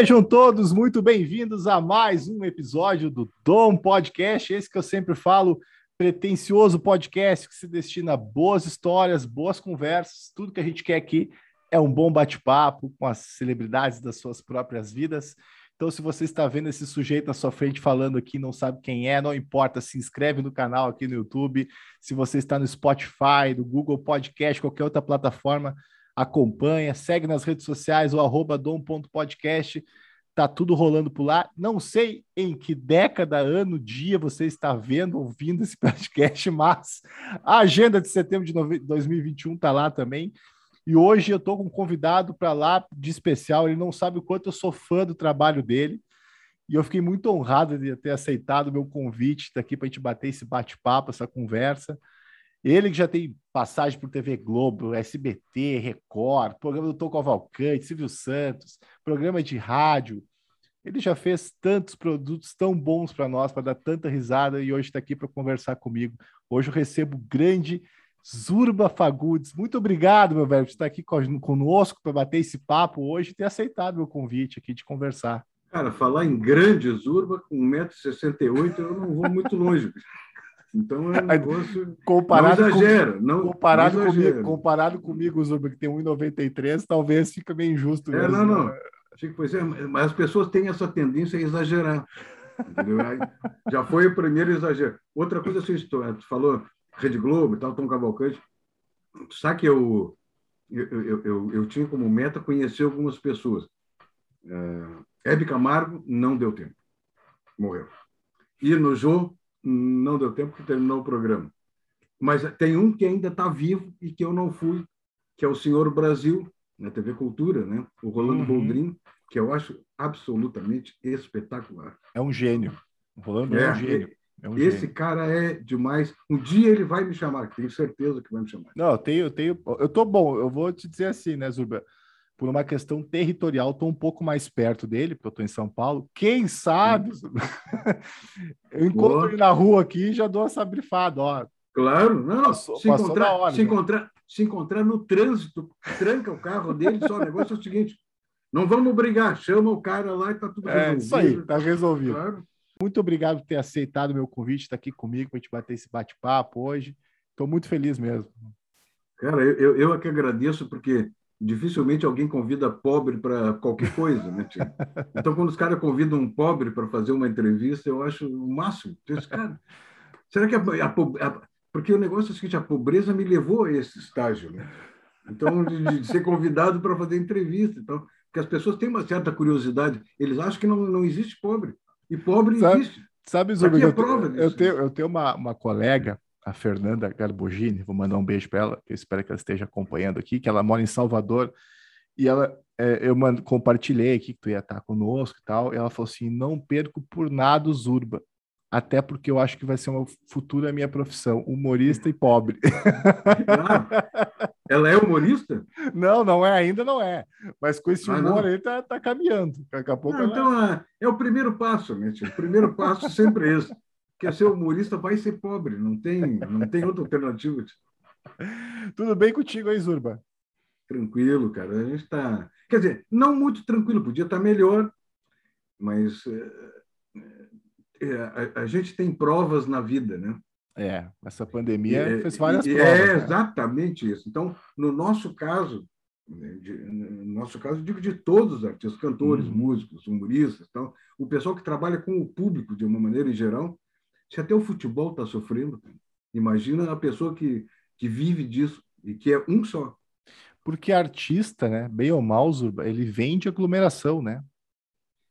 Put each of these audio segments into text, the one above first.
Sejam todos muito bem-vindos a mais um episódio do Dom Podcast, esse que eu sempre falo, pretensioso podcast que se destina a boas histórias, boas conversas, tudo que a gente quer aqui é um bom bate-papo com as celebridades das suas próprias vidas. Então, se você está vendo esse sujeito na sua frente falando aqui, não sabe quem é, não importa, se inscreve no canal aqui no YouTube. Se você está no Spotify, no Google Podcast, qualquer outra plataforma, acompanha, segue nas redes sociais, o arroba dom.podcast, tá tudo rolando por lá. Não sei em que década, ano, dia você está vendo, ouvindo esse podcast, mas a agenda de setembro de 2021 tá lá também. E hoje eu estou com um convidado para lá de especial. Ele não sabe o quanto eu sou fã do trabalho dele. E eu fiquei muito honrado de ter aceitado o meu convite, estar tá aqui para a gente bater esse bate-papo, essa conversa. Ele que já tem passagem por TV Globo, SBT, Record, programa do Tom Cavalcante, Silvio Santos, programa de rádio. Ele já fez tantos produtos tão bons para nós, para dar tanta risada, e hoje está aqui para conversar comigo. Hoje eu recebo o grande Zurba Fagundes. Muito obrigado, meu velho, por estar aqui conosco para bater esse papo hoje e ter aceitado meu convite aqui de conversar. Cara, falar em grande Zurba, com 1,68m, eu não vou muito longe. Então é um negócio. Comparado não exagera, com, não, comparado não comigo, comparado comigo, Zuba, que tem 1,93, talvez fica meio injusto. É, mesmo, não, não. Né? Pois é, mas as pessoas têm essa tendência a exagerar. Já foi o primeiro exagero. Outra coisa, você falou Rede Globo e tal, Tom Cavalcante. Sabe que eu, eu, eu, eu, eu tinha como meta conhecer algumas pessoas. Uh, Hebe Camargo não deu tempo. Morreu. Ir no Jô não deu tempo que terminou o programa. Mas tem um que ainda está vivo e que eu não fui, que é o Senhor Brasil, na TV Cultura, né? o Rolando uhum. Boldrin, que eu acho absolutamente espetacular. É um gênio. O Rolando é, é um gênio. É um esse gênio. cara é demais. Um dia ele vai me chamar, tenho certeza que vai me chamar. Não, eu tenho, eu tenho, eu tô bom. Eu vou te dizer assim, né, Zurba? Por uma questão territorial, estou um pouco mais perto dele, porque eu estou em São Paulo. Quem sabe? eu encontro ele na rua aqui e já dou essa brifada, ó. Claro, não, passou, se, passou encontrar, hora, se, encontrar, se encontrar no trânsito, tranca o carro dele, só o negócio é o seguinte: não vamos brigar, chama o cara lá e está tudo resolvido. É isso aí, está resolvido. Claro. Muito obrigado por ter aceitado o meu convite, estar tá aqui comigo para a gente bater esse bate-papo hoje. Estou muito feliz mesmo. Cara, eu, eu, eu é que agradeço, porque dificilmente alguém convida pobre para qualquer coisa, né? Então, quando os caras convidam um pobre para fazer uma entrevista, eu acho o máximo. Esse cara, será que a, a, a, porque o negócio é o seguinte, a pobreza me levou a esse estágio, né? Então, de, de ser convidado para fazer entrevista, então, porque as pessoas têm uma certa curiosidade, eles acham que não, não existe pobre e pobre sabe, existe. Sabe, Zubi, é eu, eu, eu, tenho, eu tenho uma, uma colega a Fernanda Garbogini, vou mandar um beijo para ela, que eu espero que ela esteja acompanhando aqui, que ela mora em Salvador, e ela, é, eu mando, compartilhei aqui que tu ia estar conosco e tal, e ela falou assim, não perco por nada o Zurba, até porque eu acho que vai ser uma futura minha profissão, humorista e pobre. Ah, ela é humorista? Não, não é, ainda não é. Mas com esse ah, humor aí tá, tá caminhando. Daqui a pouco. Não, ela... Então é, é o primeiro passo, né? O primeiro passo sempre é esse quer ser humorista vai ser pobre, não tem, não tem outra alternativa. Tudo bem contigo aí, Zurba? Tranquilo, cara. A gente está. Quer dizer, não muito tranquilo, podia estar tá melhor, mas é, é, a, a, gente tem provas na vida, né? É, essa pandemia é, fez várias provas. É né? exatamente isso. Então, no nosso caso, né, de, no nosso caso, digo de todos os artistas, cantores, uhum. músicos, humoristas, então, o pessoal que trabalha com o público de uma maneira em geral, se até o futebol está sofrendo, imagina a pessoa que, que vive disso e que é um só. Porque artista, né, bem ou mal, ele vende aglomeração, né?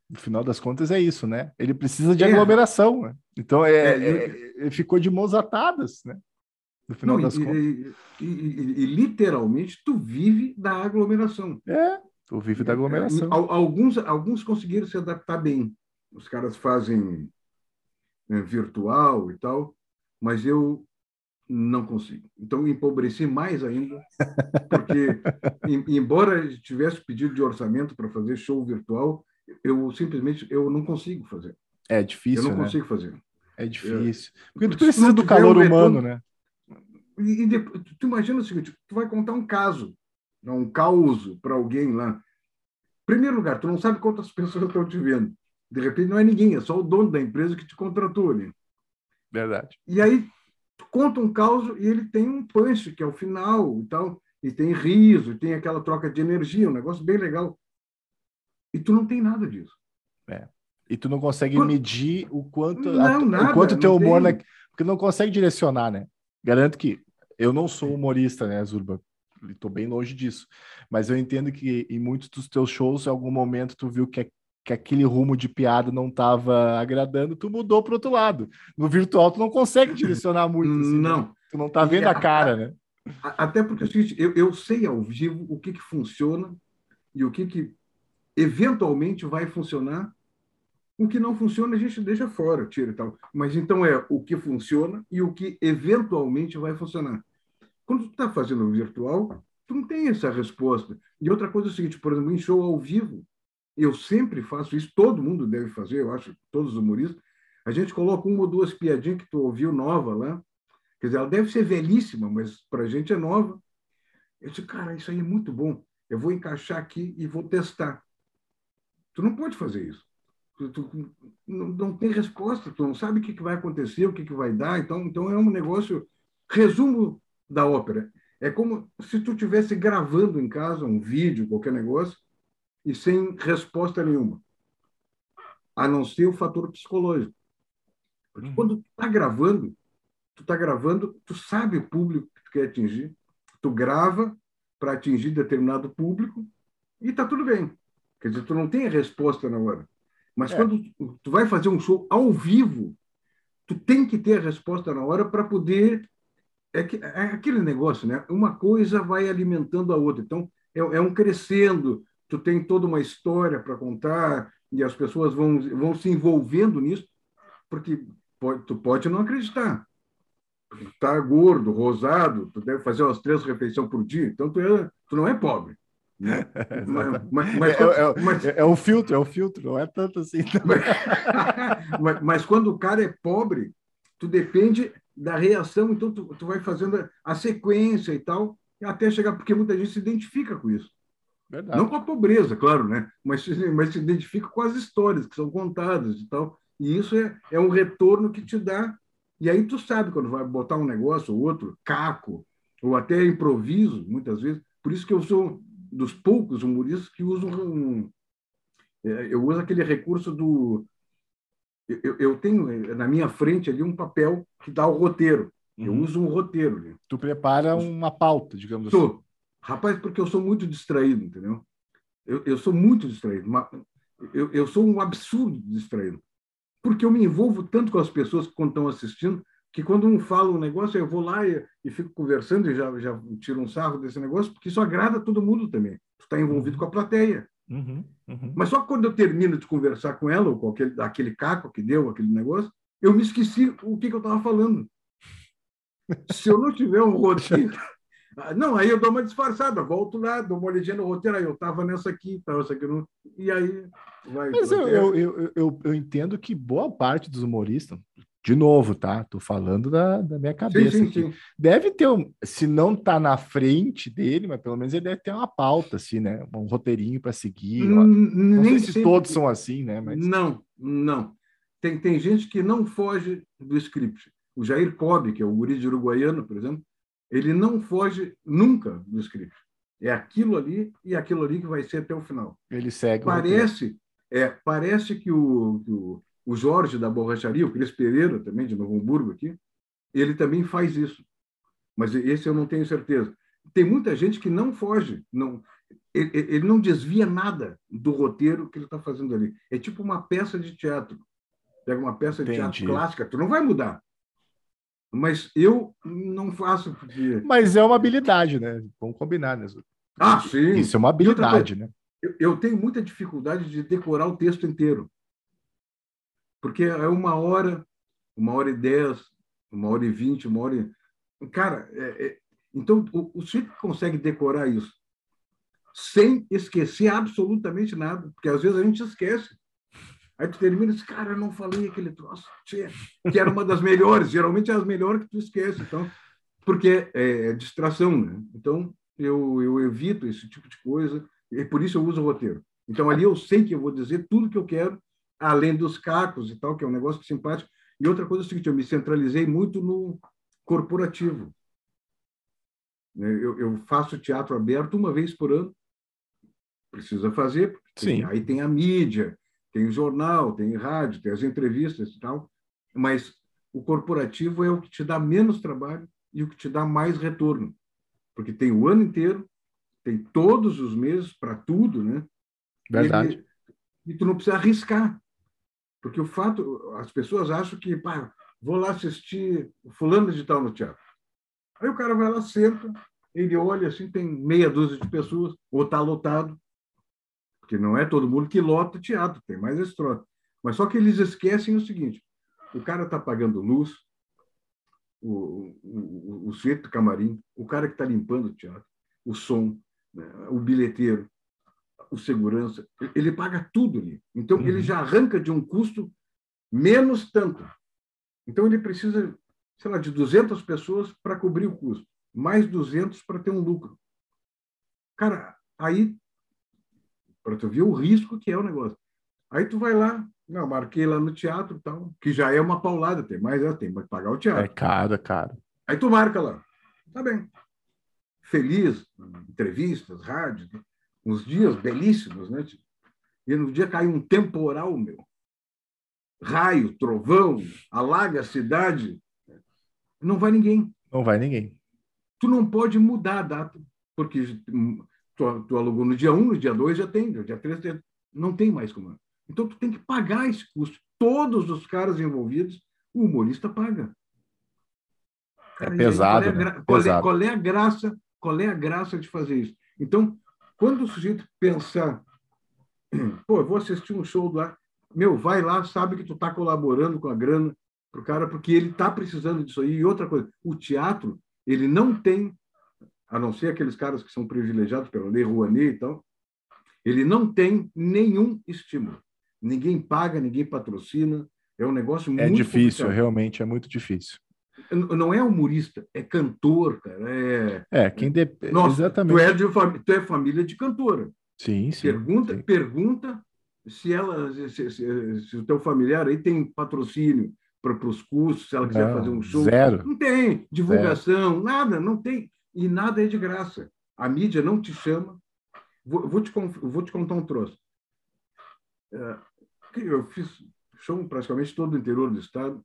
No final das contas é isso, né? Ele precisa de é. aglomeração, né? Então é, é, é, ficou de mãos atadas, né? No final Não, das e, contas. E, e, e, literalmente tu vive da aglomeração. É, tu vive da aglomeração. Alguns, alguns conseguiram se adaptar bem. Os caras fazem virtual e tal, mas eu não consigo. Então, empobreci mais ainda, porque, embora tivesse pedido de orçamento para fazer show virtual, eu simplesmente eu não consigo fazer. É difícil, Eu não né? consigo fazer. É difícil. Porque tu precisa do calor um humano, né? E, e tu imagina o seguinte, tu vai contar um caso, um caos para alguém lá. Primeiro lugar, tu não sabe quantas pessoas estão te vendo. De repente não é ninguém, é só o dono da empresa que te contratou ali. Verdade. E aí conta um caos e ele tem um punch, que é o final e tal, e tem riso, e tem aquela troca de energia, um negócio bem legal. E tu não tem nada disso. É. E tu não consegue Quando... medir o quanto não, a, nada, o quanto teu humor, tem... né? porque não consegue direcionar, né? Garanto que eu não sou humorista, né, Zurba? Estou bem longe disso. Mas eu entendo que em muitos dos teus shows, em algum momento, tu viu que, que aquele rumo de piada não estava agradando, tu mudou para outro lado. No virtual, tu não consegue direcionar muito. Assim, né? não. Né? Tu não tá vendo a cara, né? Até porque eu, eu sei ao vivo o que, que funciona e o que, que eventualmente vai funcionar. O que não funciona, a gente deixa fora, tira e tal. Mas então é o que funciona e o que eventualmente vai funcionar. Quando tu está fazendo virtual, tu não tem essa resposta. E outra coisa é o seguinte, por exemplo, em show ao vivo, eu sempre faço isso, todo mundo deve fazer, eu acho, todos os humoristas, a gente coloca uma ou duas piadinhas que tu ouviu nova lá, quer dizer, ela deve ser velhíssima, mas para a gente é nova. Eu disse, cara, isso aí é muito bom, eu vou encaixar aqui e vou testar. Tu não pode fazer isso. Tu, tu não, não, tem resposta, tu não sabe o que, que vai acontecer, o que, que vai dar, então, então é um negócio... Resumo da ópera, é como se tu estivesse gravando em casa um vídeo, qualquer negócio, e sem resposta nenhuma, a não ser o fator psicológico. Porque uhum. quando tu está gravando, tu está gravando, tu sabe o público que tu quer atingir, tu grava para atingir determinado público e está tudo bem. Quer dizer, tu não tem a resposta na hora. Mas é. quando tu vai fazer um show ao vivo, tu tem que ter a resposta na hora para poder é, que, é aquele negócio, né? Uma coisa vai alimentando a outra. Então, é, é um crescendo. Tu tem toda uma história para contar e as pessoas vão, vão se envolvendo nisso, porque pode, tu pode não acreditar. Tu tá gordo, rosado, tu deve fazer umas três refeições por dia, então tu, é, tu não é pobre. Né? mas, mas, mas, é, é, mas, é, o filtro, é o filtro, não é tanto assim. mas, mas quando o cara é pobre, tu depende da reação, então tu, tu vai fazendo a sequência e tal, até chegar, porque muita gente se identifica com isso. Verdade. Não com a pobreza, claro, né? Mas, mas se identifica com as histórias que são contadas e tal. E isso é, é um retorno que te dá. E aí tu sabe quando vai botar um negócio ou outro, caco, ou até improviso, muitas vezes. Por isso que eu sou dos poucos humoristas que usam um, é, eu uso aquele recurso do eu, eu, tenho eh, na minha frente ali um papel que dá o roteiro. Uhum. Eu uso um roteiro. Tu prepara uma pauta, digamos Tô. assim. Rapaz, porque eu sou muito distraído, entendeu? Eu, eu sou muito distraído. Eu, eu sou um absurdo distraído. Porque eu me envolvo tanto com as pessoas que estão assistindo, que quando um fala um negócio, eu vou lá e, e fico conversando e já, já tiro um sarro desse negócio, porque isso agrada todo mundo também. Tu está envolvido uhum. com a plateia. Uhum, uhum. Mas só quando eu termino de conversar com ela, ou com aquele, aquele caco que deu, aquele negócio, eu me esqueci o que, que eu estava falando. Se eu não tiver um roteiro. Não, aí eu dou uma disfarçada, volto lá, dou uma olhadinha no roteiro, aí eu estava nessa aqui, estava essa aqui, no... e aí vai. Mas eu, eu, eu, eu, eu entendo que boa parte dos humoristas, de novo, tá? Tô falando da, da minha cabeça. Sim, sim, sim. Deve ter um, se não tá na frente dele, mas pelo menos ele deve ter uma pauta, assim, né? Um roteirinho para seguir. Hum, não sei se todos são assim, né? Mas... Não, não. Tem, tem gente que não foge do script. O Jair Cobb, que é o guri de uruguaiano, por exemplo, ele não foge nunca do script. É aquilo ali e aquilo ali que vai ser até o final. Ele segue. Parece, é, parece que o, o o Jorge da borracharia, o Cris Pereira, também de Novo Hamburgo aqui, ele também faz isso. Mas esse eu não tenho certeza. Tem muita gente que não foge, não, ele, ele não desvia nada do roteiro que ele está fazendo ali. É tipo uma peça de teatro. Pega uma peça de Entendi. teatro clássica, tu não vai mudar. Mas eu não faço porque. Mas é uma habilidade, né? Vamos combinar, né? Ah, sim. Isso é uma habilidade, né? Eu, eu tenho muita dificuldade de decorar o texto inteiro porque é uma hora, uma hora e dez, uma hora e vinte, uma hora e... Cara, é, é... então o, o sujeito consegue decorar isso sem esquecer absolutamente nada, porque às vezes a gente esquece. Aí tu termina e diz, cara, eu não falei aquele troço, que era uma das melhores, geralmente é as melhores que tu esquece, então, porque é, é distração, né? Então, eu, eu evito esse tipo de coisa, e por isso eu uso o roteiro. Então, ali eu sei que eu vou dizer tudo que eu quero, além dos cacos e tal, que é um negócio simpático. E outra coisa é o seguinte, eu me centralizei muito no corporativo. Né? Eu, eu faço teatro aberto uma vez por ano, precisa fazer, porque aí tem a mídia, tem o jornal, tem rádio, tem as entrevistas e tal, mas o corporativo é o que te dá menos trabalho e o que te dá mais retorno, porque tem o ano inteiro, tem todos os meses para tudo, né? Verdade. E, e, tu não precisa arriscar, porque o fato, as pessoas acham que, pá, vou lá assistir fulano de tal no teatro. Aí o cara vai lá, senta, ele olha assim, tem meia dúzia de pessoas, ou está lotado, porque não é todo mundo que lota teatro, tem mais esse troço. Mas só que eles esquecem o seguinte: o cara está pagando luz, o, o, o sujeito do camarim, o cara que está limpando o teatro, o som, né, o bilheteiro, o segurança, ele paga tudo ali. Então, uhum. ele já arranca de um custo menos tanto. Então, ele precisa, sei lá, de 200 pessoas para cobrir o custo, mais 200 para ter um lucro. Cara, aí para tu ver o risco que é o negócio. Aí tu vai lá, não, marquei lá no teatro, tal, que já é uma paulada, tem mais, é, tem que pagar o teatro. É caro, é caro. Aí tu marca lá, tá bem. Feliz, entrevistas, rádio, uns dias belíssimos, né? E no dia cai um temporal, meu. Raio, trovão, alaga a cidade. Não vai ninguém. Não vai ninguém. Tu não pode mudar a data, porque tu, tu alugou no dia 1, no dia 2 já tem, no dia 3 não tem mais como. Então tu tem que pagar esse custo. Todos os caras envolvidos, o humorista paga. É pesado, qual, é, né? qual, pesado. É, qual é a graça? Qual é a graça de fazer isso? Então, quando o sujeito pensar, pô, eu vou assistir um show ar, meu, vai lá, sabe que tu está colaborando com a grana pro cara, porque ele está precisando disso aí. E outra coisa, o teatro, ele não tem a não ser aqueles caras que são privilegiados pela Lei Rouanet e tal, ele não tem nenhum estímulo. Ninguém paga, ninguém patrocina. É um negócio é muito difícil, complicado. realmente é muito difícil. Não é humorista, é cantor, cara. É, é quem de... Nossa, exatamente. Tu é, de, tu é família de cantora. Sim, sim. Pergunta, sim. pergunta se ela, se, se, se, se, o teu familiar aí tem patrocínio para os cursos, se ela quiser não, fazer um show. Zero. Não tem divulgação, zero. nada, não tem e nada é de graça. A mídia não te chama. Vou, vou, te, vou te contar um troço. É, eu fiz show praticamente todo o interior do estado.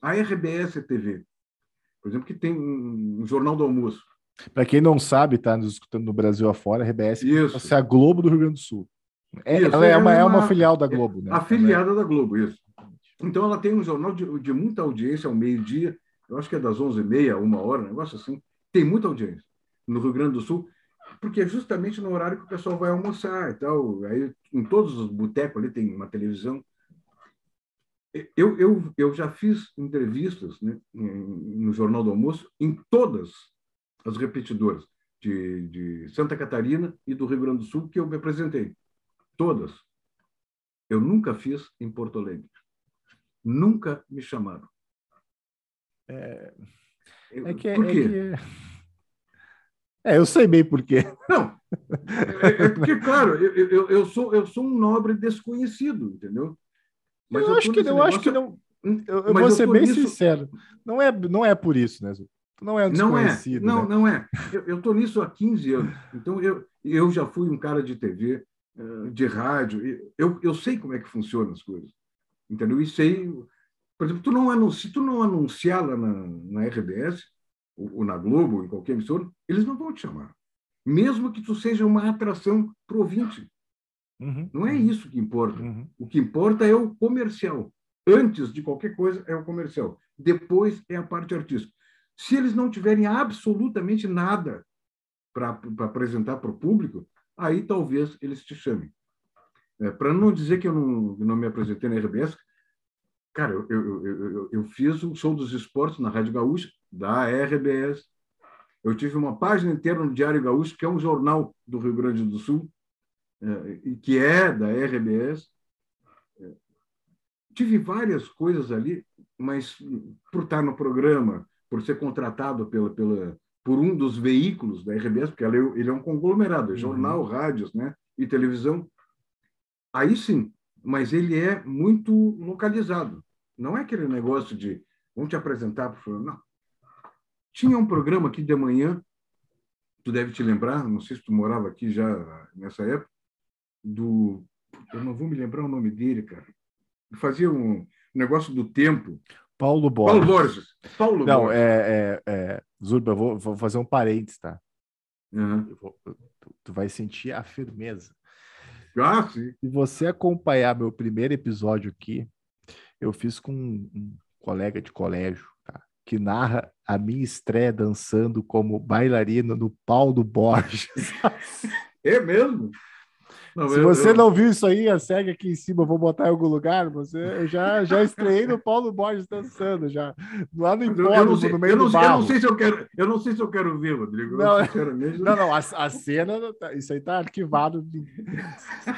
A RBS TV, por exemplo, que tem um jornal do almoço. Para quem não sabe, está nos escutando no Brasil afora, a RBS isso. é a Globo do Rio Grande do Sul. É, ela é, uma, é uma filial da Globo, né? Afiliada da Globo, isso. Então, ela tem um jornal de, de muita audiência ao meio-dia, eu acho que é das 11h30 a uma hora, um negócio assim tem muita audiência no Rio Grande do Sul, porque é justamente no horário que o pessoal vai almoçar e tal. Aí, em todos os botecos ali tem uma televisão. Eu, eu, eu já fiz entrevistas né, no Jornal do Almoço em todas as repetidoras de, de Santa Catarina e do Rio Grande do Sul que eu me apresentei. Todas. Eu nunca fiz em Porto Alegre. Nunca me chamaram. É... É que, por quê? É, que... é, eu sei bem por quê. Não, é, é porque, claro, eu, eu, eu, sou, eu sou um nobre desconhecido, entendeu? Mas eu, eu acho que, eu acho que não. Eu, eu vou ser bem nisso... sincero. Não é, não é por isso, né? Não é desconhecido. Não é, não, né? não é. Eu estou nisso há 15 anos. Então, eu, eu já fui um cara de TV, eh, de rádio. Eu, eu sei como é que funcionam as coisas. Entendeu? E sei por exemplo, tu não anuncia, se tu não anunciar lá na, na RBS, ou, ou, na Globo, ou em qualquer emissora, eles não vão te chamar. Mesmo que tu seja uma atração pro ouvinte. Uhum, não é uhum, isso que importa. Uhum. O que importa é o comercial. Antes de qualquer coisa é o comercial. Depois é a parte artística. Se eles não tiverem absolutamente nada para apresentar para o público, aí talvez eles te chamem. É, para não dizer que eu não, não me apresentei na RBS, Cara, eu, eu, eu, eu, fiz o show dos esportes na Rádio Gaúcha, da RBS. Eu tive uma página inteira no Diário Gaúcho, que é um jornal do Rio Grande do Sul, é, que é da RBS. É, tive várias coisas ali, mas por estar no programa, por ser contratado pela, pela, por um dos veículos da RBS, porque ele, ele é um conglomerado, é jornal, uhum. rádios né, e televisão, aí sim, mas ele é muito localizado. Não é aquele negócio de vamos te apresentar para não. Tinha um programa aqui de manhã, tu deve te lembrar, não sei se tu morava aqui já nessa época, do eu não vou me lembrar o nome dele, cara. Fazia um negócio do tempo. Paulo Borges. Paulo Borges. Paulo não, Borges. é, é, é Zurba, eu vou, vou fazer um parênteses, tá? Uhum. Vou, tu, tu vai sentir a firmeza. Ah, sim. Se você acompanhar meu primeiro episódio aqui, eu fiz com um, colega de colégio, tá? que narra a minha estreia dançando como bailarina no Paulo Borges. é mesmo? Não, Se eu, você eu... não viu isso aí, segue aqui em cima, eu vou botar em algum lugar. Você, eu já, já estreiei no Paulo Borges dançando, já. Lá no hipódromo, no meio eu não, do barro. Eu não sei se eu quero, eu não sei se eu quero ver, Rodrigo. Não, não, não, a, a cena, isso aí tá arquivado.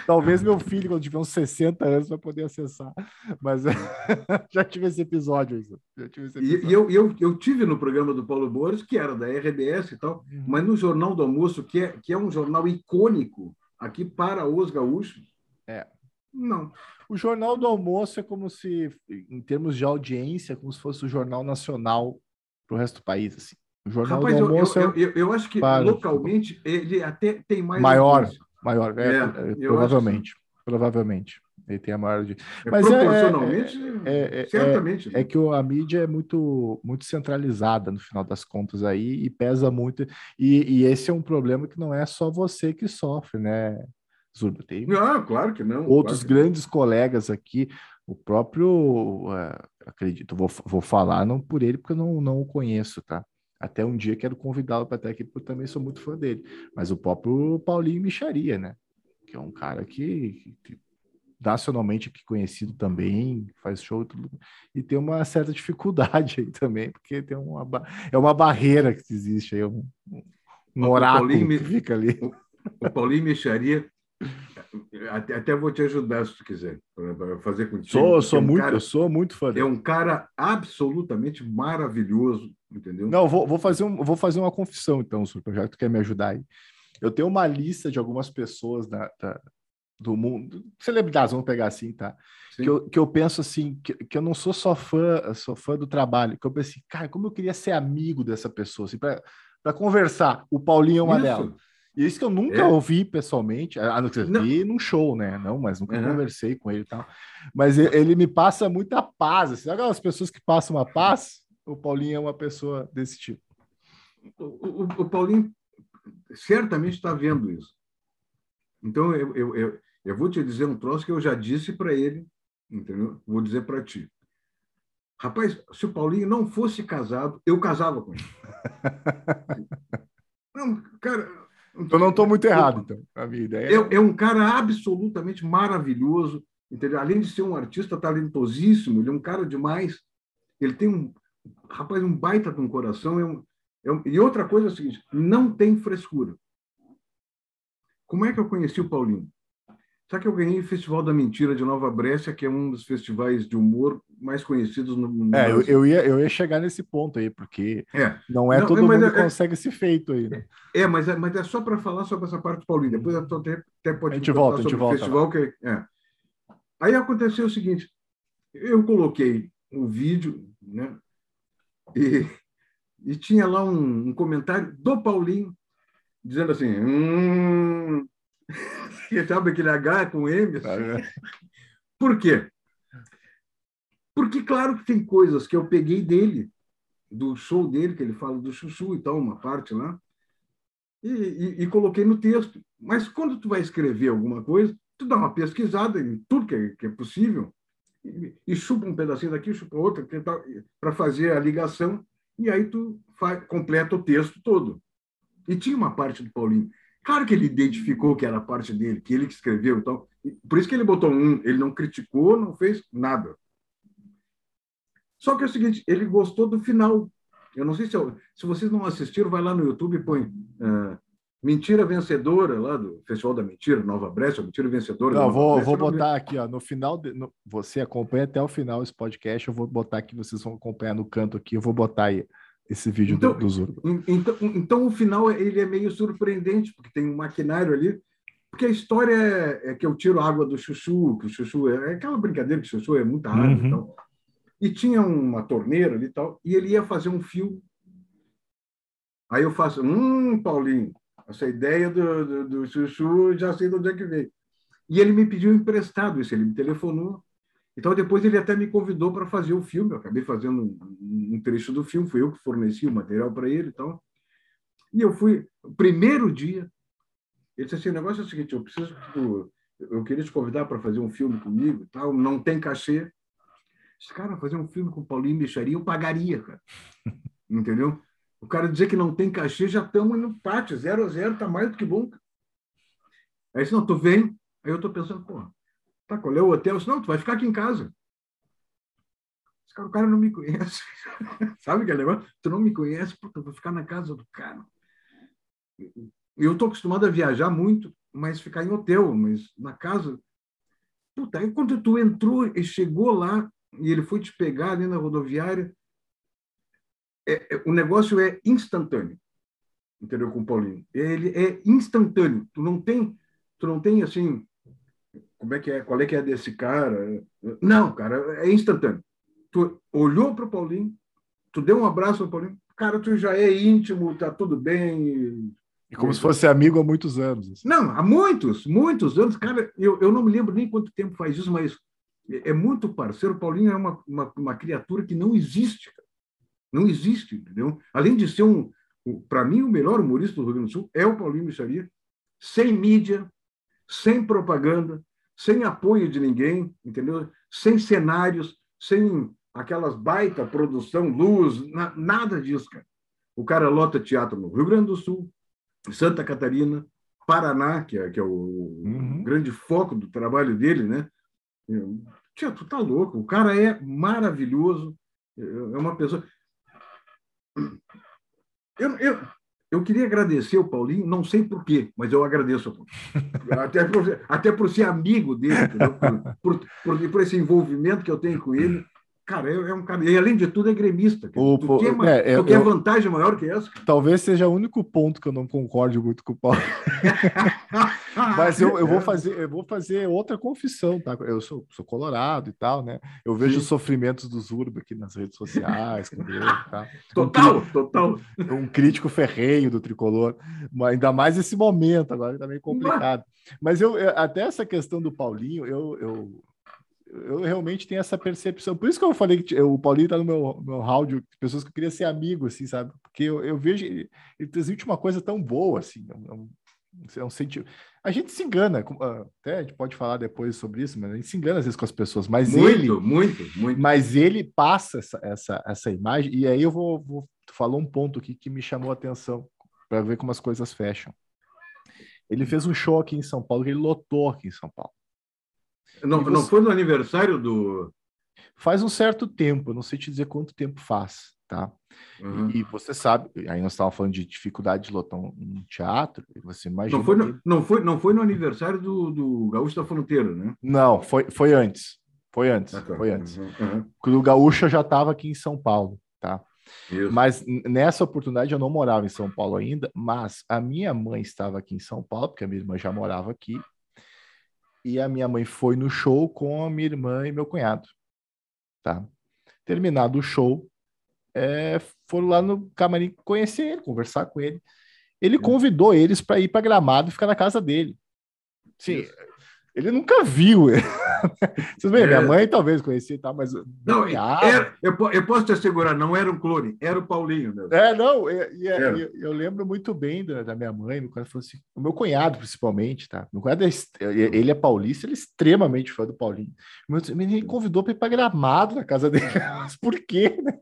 Talvez meu filho, quando tiver uns 60 anos, vai poder acessar. Mas já tive esse episódio. Já tive esse episódio. E, e eu, eu, eu tive no programa do Paulo Borges, que era da RBS e tal, uhum. mas no Jornal do Almoço, que é, que é um jornal icônico Aqui para os gaúchos? É. Não. O Jornal do Almoço é como se, em termos de audiência, como se fosse o Jornal Nacional para o resto do país. Assim. O Jornal Rapaz, do Almoço eu, eu, eu, eu acho que para... localmente ele até tem mais. Maior, audiência. maior, é, é, provavelmente. Provavelmente. Ele tem a maior. De... É, Mas proporcionalmente, é, é, certamente. É, que a mídia é muito, muito centralizada no final das contas aí e pesa muito. E, e esse é um problema que não é só você que sofre, né, Zurba? Tem não, claro que não. Outros claro grandes não. colegas aqui, o próprio, acredito, vou, vou falar não por ele, porque eu não, não o conheço, tá? Até um dia quero convidá-lo para estar aqui, porque eu também sou muito fã dele. Mas o próprio Paulinho Micharia, né? Que é um cara que, que nacionalmente aqui conhecido também, faz show tudo, e tem uma certa dificuldade aí também, porque tem uma, é uma barreira que existe aí, um, um oráculo que fica ali. O Paulinho Mexaria, até, até vou te ajudar se tu quiser, para fazer contigo. Sou, sou é um muito, cara, eu sou muito fã É um cara absolutamente maravilhoso, entendeu? Não, vou, vou, fazer, um, vou fazer uma confissão, então, Super, já que tu quer me ajudar aí. Eu tenho uma lista de algumas pessoas da, da do mundo, celebridades, vamos pegar assim, tá? Que eu, que eu penso assim, que, que eu não sou só fã, sou fã do trabalho, que eu penso assim, cara, como eu queria ser amigo dessa pessoa, assim, para conversar. O Paulinho é uma delas. E isso que eu nunca é. ouvi pessoalmente, a não ser vi num show, né? Não, mas nunca uhum. conversei com ele e tal. Mas ele, me passa muita paz. Assim, sabe aquelas pessoas que passam uma paz? O Paulinho é uma pessoa desse tipo. O, o, o Paulinho certamente está vendo isso. Então, eu, eu, eu, eu vou te dizer um troço que eu já disse para ele, entendeu? Vou dizer para ti. Rapaz, se o Paulinho não fosse casado, eu casava com ele. não, cara. Eu não estou muito errado, então. A minha ideia é... é um cara absolutamente maravilhoso, entendeu? Além de ser um artista talentosíssimo, ele é um cara demais. Ele tem um, rapaz, um baita de um coração. É um, é um... e outra coisa é a seguinte: não tem frescura. Como é que eu conheci o Paulinho? Sabe que eu ganhei o Festival da Mentira de Nova Brécia, que é um dos festivais de humor mais conhecidos no mundo. É, eu, eu, ia, eu ia chegar nesse ponto aí, porque é. não é não, todo mundo é, que consegue esse feito aí. Né? É, mas é, mas é só para falar sobre essa parte Paulinho. Depois até, até pode a gente volta, a gente volta, festival. Que, é. Aí aconteceu o seguinte: eu coloquei um vídeo, né? E, e tinha lá um, um comentário do Paulinho dizendo assim. Hum, sabe aquele H com M? Assim? Por quê? Porque, claro que tem coisas que eu peguei dele, do show dele, que ele fala do chuchu e tal, uma parte lá, e, e, e, coloquei no texto. Mas quando tu vai escrever alguma coisa, tu dá uma pesquisada em tudo que é, que é possível, e, e, chupa um pedacinho daqui, chupa outro, para fazer a ligação, e aí tu faz, completa o texto todo. E tinha uma parte do Paulinho Claro que ele identificou que era parte dele, que ele que escreveu. Então, por isso que ele botou um. Ele não criticou, não fez nada. Só que é o seguinte, ele gostou do final. Eu não sei se, eu, se vocês não assistiram, vai lá no YouTube e põe uh, Mentira Vencedora, lá do Festival da Mentira, Nova Brécia, Mentira Vencedora. Não, vou, vou botar aqui, ó, no final, de, no, você acompanha até o final esse podcast, eu vou botar aqui, vocês vão acompanhar no canto aqui, eu vou botar aí esse vídeo então, do, do Zurba. Então, então, o final ele é meio surpreendente, porque tem um maquinário ali, Porque a história é, é, que eu tiro água do chuchu, que o chuchu é, é aquela brincadeira que o chuchu é muita água. Uhum. Então, e tinha uma torneira ali e tal, e ele ia fazer um fio. Aí eu faço, hum, Paulinho, essa ideia do, do, do chuchu, já sei de onde é que veio. E ele me pediu emprestado isso, ele me telefonou. Então, depois ele até me convidou para fazer o filme. Eu acabei fazendo um, trecho do filme, fui eu que forneci o material para ele e. E eu fui, primeiro dia, ele disse assim: o negócio é o seguinte, eu preciso tu, eu queria te convidar para fazer um filme comigo tal, não tem cachê. Esse cara, fazer um filme com o Paulinho Micharia, eu pagaria, cara. Entendeu? O cara dizer que não tem cachê, já estamos no pátio, zero a zero, tá mais do que bom. Aí disse, não, tu vem. Aí eu estou pensando, pô, tá, qual é o hotel? Disse, não, tu vai ficar aqui em casa. Cara, o cara não me conhece. Sabe aquele negócio? Tu não me conhece, puta, eu vou ficar na casa do cara. Eu estou acostumado a viajar muito, mas ficar em hotel, mas na casa. Puta, aí quando tu entrou e chegou lá, e ele foi te pegar ali na rodoviária, é, é, o negócio é instantâneo, entendeu? Com o Paulinho. Ele é instantâneo. Tu não tem, tu não tem assim, como é que é, qual é que é desse cara? Não, cara, é instantâneo. Tu olhou para o Paulinho, tu deu um abraço ao Paulinho, cara, tu já é íntimo, tá tudo bem, e como se fosse amigo há muitos anos. Assim. Não, há muitos, muitos anos. Cara, eu, eu não me lembro nem quanto tempo faz isso, mas é muito parceiro. O Paulinho é uma, uma, uma criatura que não existe. Cara. Não existe, entendeu? Além de ser um, para mim, o melhor humorista do Rio Grande do Sul é o Paulinho Micharia, sem mídia, sem propaganda, sem apoio de ninguém, entendeu? Sem cenários, sem aquelas baita produção, luz, na, nada disso, cara. O cara lota teatro no Rio Grande do Sul, Santa Catarina, Paraná, que é, que é o uhum. grande foco do trabalho dele, né? Tia, tu tá louco, o cara é maravilhoso, é, é uma pessoa. Eu, eu, eu queria agradecer o Paulinho, não sei por quê, mas eu agradeço. até, por, até por ser amigo dele, por, por, por, esse envolvimento que eu tenho com ele. Cara, é, um cara. E além de tudo, é gremista. O, tu quer, é, tu quer vantagem maior que essa? Talvez seja o único ponto que eu não concorde muito com o Paulo. Mas eu, eu, vou fazer, eu vou fazer outra confissão, tá? Eu sou, sou colorado e tal, né? Eu vejo Sim. os sofrimentos dos Urba aqui nas redes sociais. Ele, tá? Total, um, total. Um crítico ferreiro do tricolor. Ainda mais esse momento agora, tá meio complicado. Mas eu, até essa questão do Paulinho, eu, eu eu realmente tenho essa percepção. Por isso que eu falei que o Paulinho tá no meu, meu áudio, pessoas que eu queria ser amigo, assim, sabe? Porque eu, eu vejo ele, ele transmite uma coisa tão boa, assim. É um, é um sentido. A gente se engana, ah, até a gente pode falar depois sobre isso, mas a gente se engana às vezes com as pessoas. Mas muito, ele, muito, muito. Mas ele passa essa, essa, essa imagem, e aí eu vou, vou falar um ponto aqui que me chamou a atenção para ver como as coisas fecham. Ele fez um show aqui em São Paulo, ele lotou aqui em São Paulo. Não, você... não foi no aniversário do. Faz um certo tempo, não sei te dizer quanto tempo faz, tá? Uhum. E, e, você sabe, aí nós estávamos falando de dificuldade de lotar um, um teatro, você imagina. Não foi no, que... não foi, não foi no aniversário do, do Gaúcho da Fronteira, né? Não, foi, foi antes. Foi antes, ah, tá. foi antes. Uhum. Uhum. O Gaúcho já estava aqui em São Paulo, tá? Isso. Mas nessa oportunidade eu não morava em São Paulo ainda, mas a minha mãe estava aqui em São Paulo, porque a minha irmã já morava aqui, e a minha mãe foi no show com a minha irmã e meu cunhado, tá? Terminado o show, é, foram lá no camarim conhecer ele, conversar com ele. Ele hum. convidou eles para ir para Gramado e ficar na casa dele. Sim, ele nunca viu. Vocês veem, é. minha mãe talvez conhecia tal, mas. Não, era, eu, eu, posso te assegurar, não era um clone, era o Paulinho. Mesmo. É, não, e, e, é, eu, eu, lembro muito bem da, da minha mãe, no caso, assim, o meu cunhado, principalmente, tá? Meu cunhado é, ele é paulista, ele é extremamente fã do Paulinho. Ele convidou para ir para gramado na casa dele. Mas por quê? Né?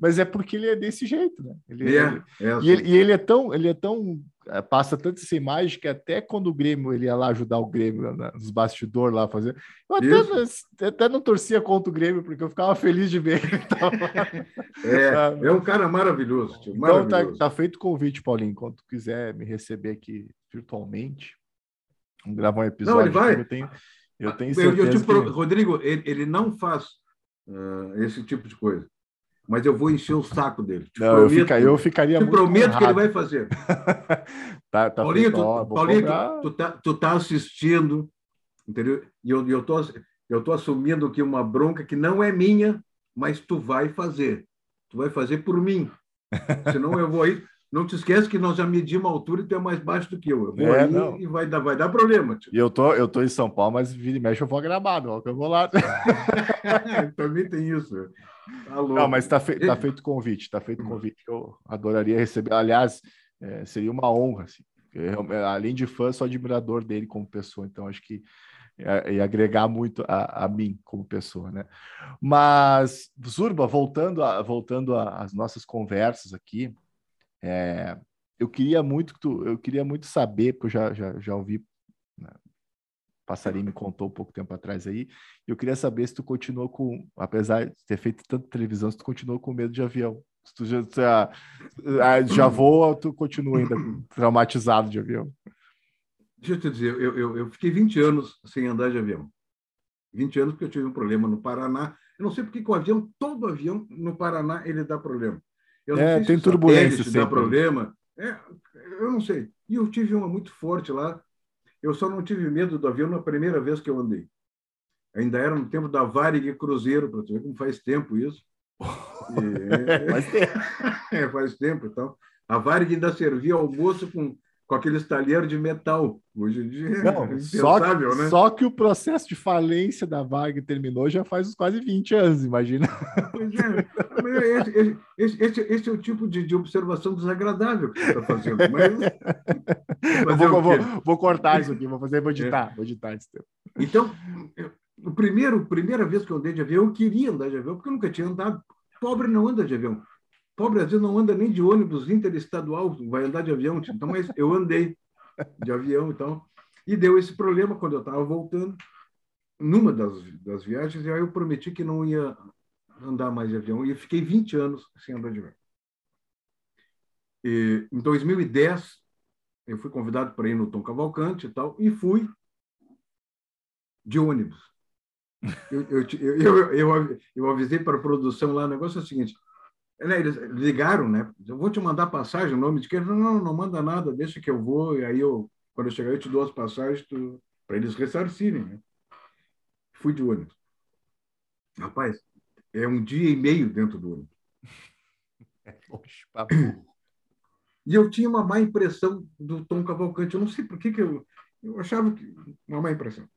Mas é porque ele é desse jeito, né? Ele, é, ele, é e, ele, e ele é tão, ele é tão é, passa tanto essa imagem que até quando o Grêmio ele ia lá ajudar o Grêmio nos bastidores lá fazer, eu até, até, não torcia contra o Grêmio porque eu ficava feliz de ver é, é um cara maravilhoso, tio, maravilhoso. Então tá, tá feito o convite, Paulinho, quando tu quiser me receber aqui virtualmente, vamos gravar um episódio. Não, ele vai. Eu tenho, eu tenho certeza eu, eu, tipo, que... Rodrigo, ele, ele não faz uh, esse tipo de coisa. Mas eu vou encher o saco dele. Te não, prometo, eu, fica, eu ficaria te prometo honrado. que ele vai fazer. tá, tá Paulinho, tu, ó, Paulinho tu, tá, tu tá assistindo, entendeu? E eu, eu, tô, eu tô assumindo aqui uma bronca que não é minha, mas tu vai fazer. Tu vai fazer por mim. Senão eu vou aí. Não te esquece que nós já medimos a altura e tu é mais baixo do que eu. Eu vou é, aí não. e vai dar, vai dar problema. Tio. E eu tô, eu tô em São Paulo, mas vira e mexe eu vou gramado, ó, que eu vou lá. Também tem isso. Tá não, mas tá, fe tá feito o convite, tá feito o convite. Eu adoraria receber. Aliás, é, seria uma honra. Assim. Eu, é, além de fã, sou admirador dele como pessoa, então acho que ia agregar muito a, a mim como pessoa, né? Mas, Zurba, voltando, a, voltando às nossas conversas aqui, é, eu queria muito que tu, eu queria muito saber, porque eu já, já, já ouvi, né, Passarinho me contou um pouco tempo atrás aí, eu queria saber se tu continuou com, apesar de ter feito tanta televisão, se tu continuou com medo de avião. Se tu já, já, ah, já voa ou tu continua ainda traumatizado de avião? Deixa eu te dizer, eu, eu, eu fiquei 20 anos sem andar de avião. 20 anos porque eu tive um problema no Paraná. Eu não sei porque com o avião, todo avião no Paraná, ele dá problema. É, tem turbulência sempre. dá problema. É, eu não sei. E eu tive uma muito forte lá. Eu só não tive medo do avião na primeira vez que eu andei. Ainda era no tempo da Varig Cruzeiro, para tu ver como faz tempo isso. E, faz tempo. é, faz tempo. Então, a Varig ainda servia almoço com com aqueles talheres de metal. Hoje em dia Não, é só que, né? Só que o processo de falência da Varg terminou já faz uns quase 20 anos, imagina. É, esse, esse, esse, esse, é o tipo de, de observação desagradável que você está fazendo. Mas, vou, vou, vou, cortar isso aqui, vou fazer, vou editar, é. vou editar esse tempo. Então, o primeiro, primeira vez que eu andei de avião, eu queria andar de avião, porque eu nunca tinha andado. Pobre não anda de avião. Pobre vezes não anda nem de ônibus interestadual, vai andar de avião. Então, mas eu andei de avião, então. E deu esse problema quando eu estava voltando, numa das, das viagens, e aí eu prometi que não ia andar mais de avião. E fiquei 20 anos sem andar de avião. E, em 2010, eu fui convidado para ir no Tom Cavalcante e tal, e fui de ônibus. Eu, eu, eu, eu, eu avisei para a produção lá, o negócio é o seguinte, né, eles ligaram, né? Eu vou te mandar passagem, o nome de quem? Não, não, não manda nada, deixa que eu vou, e aí eu, quando eu chegar, eu te dou as passagens para eles ressarcirem, né? Fui de ônibus. Rapaz, é um dia e meio dentro do ônibus. e eu tinha uma má impressão do Tom Cavalcante. Eu não sei por que, que eu, eu achava que. Uma má impressão.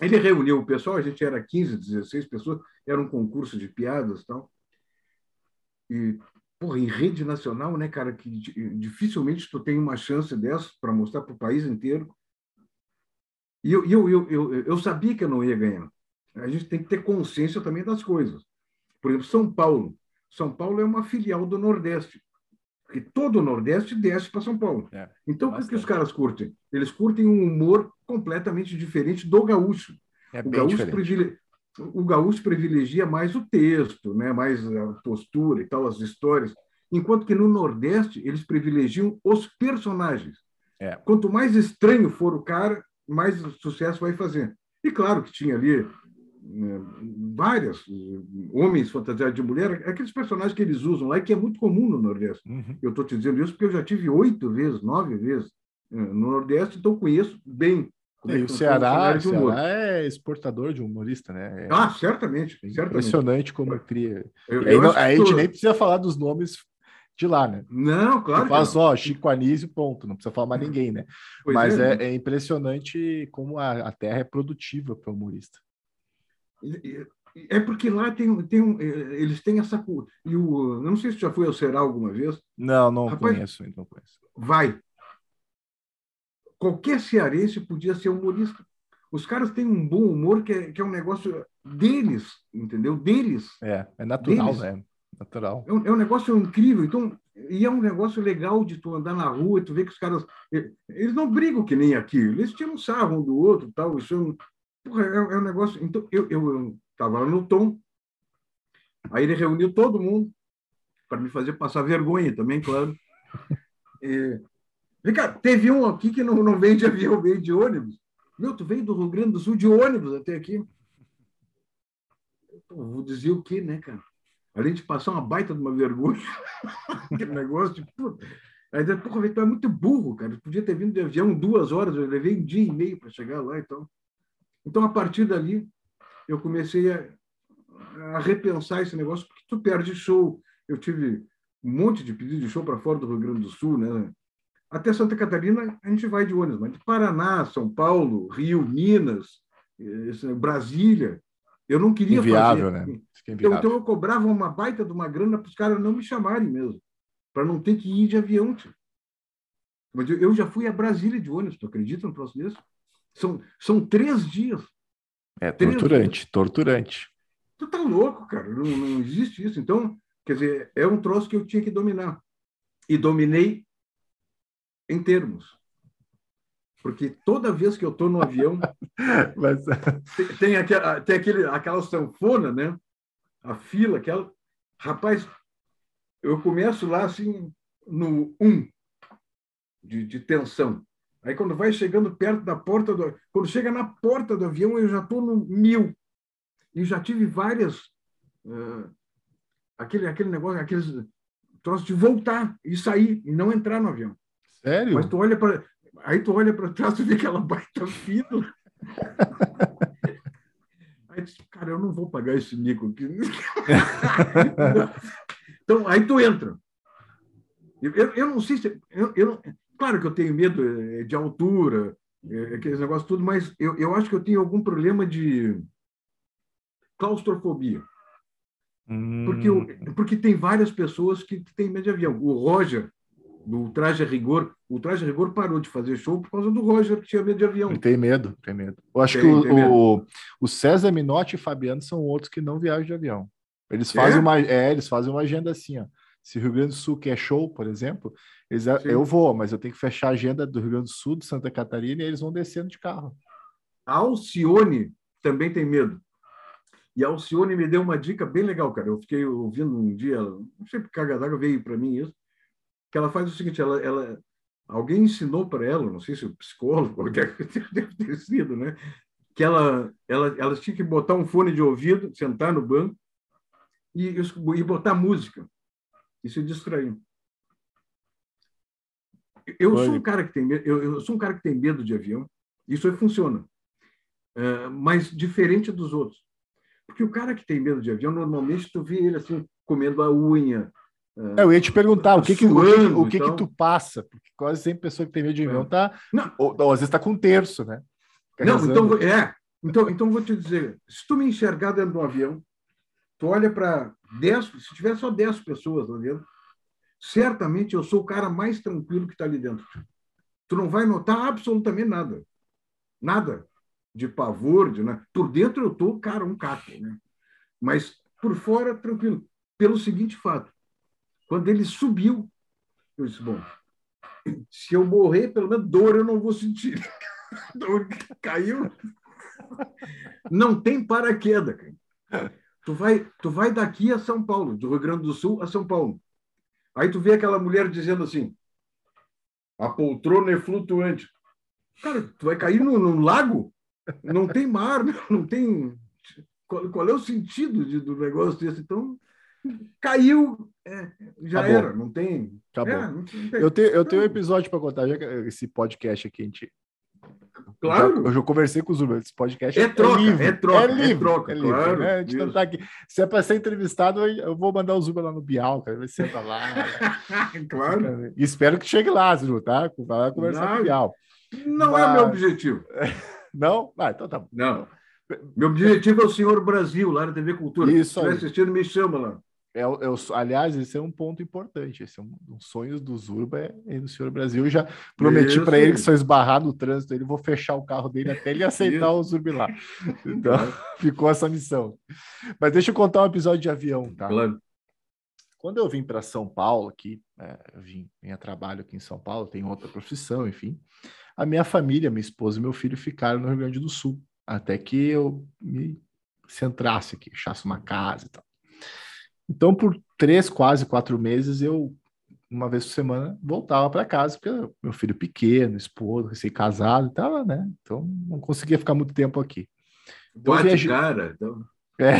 Ele reuniu o pessoal, a gente era 15, 16 pessoas, era um concurso de piadas e tal. E, porra, em rede nacional, né, cara, que dificilmente tu tem uma chance dessa para mostrar para o país inteiro. E eu, eu, eu, eu, eu sabia que eu não ia ganhar. A gente tem que ter consciência também das coisas. Por exemplo, São Paulo. São Paulo é uma filial do Nordeste. Porque todo o Nordeste desce para São Paulo. É, então, o que os caras curtem? Eles curtem um humor completamente diferente do gaúcho. É o gaúcho privile o gaúcho privilegia mais o texto, né? mais a postura e tal, as histórias, enquanto que no Nordeste eles privilegiam os personagens. É. Quanto mais estranho for o cara, mais sucesso vai fazer. E claro que tinha ali né, várias homens fantasiados de mulher, aqueles personagens que eles usam lá e que é muito comum no Nordeste. Uhum. Eu estou te dizendo isso porque eu já tive oito vezes, nove vezes né, no Nordeste, então conheço bem e o Ceará, o Ceará é exportador de humorista, né? É ah, certamente, certamente. Impressionante como cria. Eu, eu não, a gente nem precisa falar dos nomes de lá, né? Não, claro. Fala só, Chico Anísio, ponto. Não precisa falar mais ninguém, né? Pois Mas é, é, é, impressionante como a, a terra é produtiva para o humorista. É porque lá tem, tem um, eles têm essa. E o, não sei se já foi ao Ceará alguma vez. Não, não Rapaz, conheço, então conheço. Vai, qualquer cearense podia ser humorista. Os caras têm um bom humor que é, que é um negócio deles, entendeu? Deles. É, é natural, deles. né? Natural. É um, é um, negócio incrível. Então, e é um negócio legal de tu andar na rua e tu ver que os caras. Eles não brigam que nem aqui. Eles tiram sarro um do outro tal. Isso é um, porra, é, é um negócio. Então, eu estava eu, eu lá no Tom, aí ele reuniu todo mundo para me fazer passar vergonha também, claro. E, Cá, teve um aqui que não, não vem de avião, veio de ônibus. Meu, tu veio do Rio Grande do Sul de ônibus até aqui. Eu vou dizer o quê, né, cara? além de passar uma baita de uma vergonha, aquele negócio de puta. Depois, porra, tu é muito burro, cara. Podia ter vindo de avião duas horas, eu levei um dia e meio para chegar lá. Então, então, a partir dali, eu comecei a, a repensar esse negócio, porque tu perde show. Eu tive um monte de pedido de show para fora do Rio Grande do Sul, né? Até Santa Catarina a gente vai de ônibus, mas de Paraná, São Paulo, Rio, Minas, Brasília, eu não queria inviável, fazer. Né? Então, então, eu cobrava uma baita de uma grana para os caras não me chamarem mesmo, para não ter que ir de avião. Tio. Mas eu já fui a Brasília de ônibus, tu acredita no troço desse? São, são três dias. É torturante, dias. torturante. Tu tá louco, cara. Não, não existe isso. Então, quer dizer, é um troço que eu tinha que dominar. E dominei em termos. Porque toda vez que eu estou no avião, Mas... tem, aquela, tem aquele, aquela sanfona, né? A fila, aquela. Rapaz, eu começo lá assim no um de, de tensão. Aí quando vai chegando perto da porta do, quando chega na porta do avião eu já estou no mil e já tive várias uh, aquele aquele negócio, aqueles troços de voltar e sair e não entrar no avião. Sério? Mas tu olha para aí tu olha para trás e vê aquela baita fila. aí tu, cara, eu não vou pagar esse mico aqui. então aí tu entra. Eu, eu, eu não sei se eu, eu, claro que eu tenho medo eh, de altura, eh, aqueles negócios tudo, mas eu, eu acho que eu tenho algum problema de claustrofobia. Porque, eu, hum. porque tem várias pessoas que têm medo de avião. O Roger, do Traje a Rigor, o Traje a Rigor parou de fazer show por causa do Roger, que tinha medo de avião. Tem medo, tem medo. Eu acho tem, que o, o, o, César Minotti e Fabiano são outros que não viajam de avião. Eles fazem, é? uma, é, eles fazem uma agenda assim, ó. Se o Rio Grande do Sul quer show, por exemplo, eles, eu vou, mas eu tenho que fechar a agenda do Rio Grande do Sul, de Santa Catarina, e eles vão descendo de carro. A Alcione também tem medo. E a Alcione me deu uma dica bem legal, cara. Eu fiquei ouvindo um dia, não sei por d'água veio para mim isso, que ela faz o seguinte, ela, ela alguém ensinou para ela, não sei se o psicólogo, qualquer deve ter sido, né? Que ela, ela, ela tinha que botar um fone de ouvido, sentar no banco e, e botar música e se distrair. Eu sou um cara que tem eu, eu, sou um cara que tem medo de avião. Isso aí funciona, uh, mas diferente dos outros. Porque o cara que tem medo de avião, normalmente tu vê ele assim, comendo a unha. É, eu ia te perguntar, o que, que, o que, o que, então... que tu passa? Porque quase sempre pessoa que tem medo de avião é. tá. Não. Ou, ou, às vezes está com um terço, né? Fica não, então, é. Então, então vou te dizer: se tu me enxergar dentro do avião, tu olha para 10, se tiver só 10 pessoas lá dentro, certamente eu sou o cara mais tranquilo que está ali dentro. Tu não vai notar absolutamente nada. Nada de pavor, de né? por dentro eu tô, cara, um caco, né? Mas por fora tranquilo, pelo seguinte fato: quando ele subiu, eu disse, bom, se eu morrer, pelo menos dor eu não vou sentir. dor caiu. Não tem paraquedas, cara. Tu vai, tu vai daqui a São Paulo, do Rio Grande do Sul a São Paulo. Aí tu vê aquela mulher dizendo assim: a poltrona é flutuante. Cara, tu vai cair num, num lago? não tem mar, não tem. Qual, qual é o sentido de, do negócio desse? Então, caiu, é, já Acabou. era, não tem. Acabou. É, não tem. Eu, tenho, eu tenho um episódio para contar, já que esse podcast aqui a gente. Claro. Eu já conversei com os Uber, esse podcast é, é troca, livre, é troca, é livre, é troca, é livre, claro. Né? A gente não tá aqui. Se é para ser entrevistado, eu vou mandar o Uber lá no Bial, cara. Vai sentar lá. claro. E espero que chegue lá, Ju, tá? Vai lá conversar não, com o Bial. Não Mas... é o meu objetivo. Não? Ah, então tá bom. Não. Meu objetivo é o Senhor Brasil, lá na TV Cultura. Isso aí. Se assistindo, me chama lá. É, é, aliás, esse é um ponto importante. Esse é um dos sonhos do Zurba é ir no Senhor Brasil. Eu já prometi para ele que se eu esbarrar no trânsito, ele vou fechar o carro dele até ele aceitar o Zurb lá. Então, ficou essa missão. Mas deixa eu contar um episódio de avião, tá? Claro. Quando eu vim para São Paulo, aqui, é, eu vim, vim a trabalho aqui em São Paulo, tenho outra profissão, enfim a minha família, minha esposa e meu filho ficaram no Rio Grande do Sul, até que eu me centrasse aqui, achasse uma casa e tal. Então, por três, quase quatro meses, eu, uma vez por semana, voltava para casa, porque meu filho pequeno, esposo, recém-casado e tal, né? Então, não conseguia ficar muito tempo aqui. Então, Bate viajei... cara. Então... É.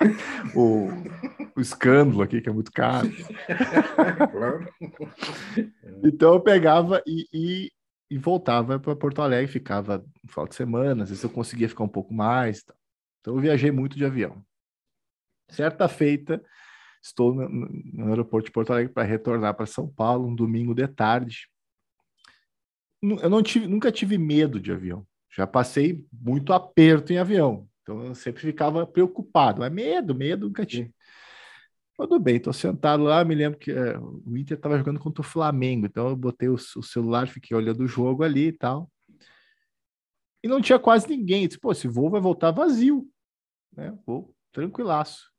o, o escândalo aqui, que é muito caro. Então eu pegava e, e, e voltava para Porto Alegre, ficava no final de semana, às vezes eu conseguia ficar um pouco mais. Então eu viajei muito de avião. Certa feita, estou no, no aeroporto de Porto Alegre para retornar para São Paulo, um domingo de tarde. Eu não tive, nunca tive medo de avião. Já passei muito aperto em avião. Então eu sempre ficava preocupado. Mas medo, medo nunca tive. Tudo bem, estou sentado lá, me lembro que é, o Inter estava jogando contra o Flamengo, então eu botei o, o, celular, fiquei olhando o jogo ali e tal. E não tinha quase ninguém. Eu disse, pô, esse voo vai voltar vazio. Né? Vou tranquilaço.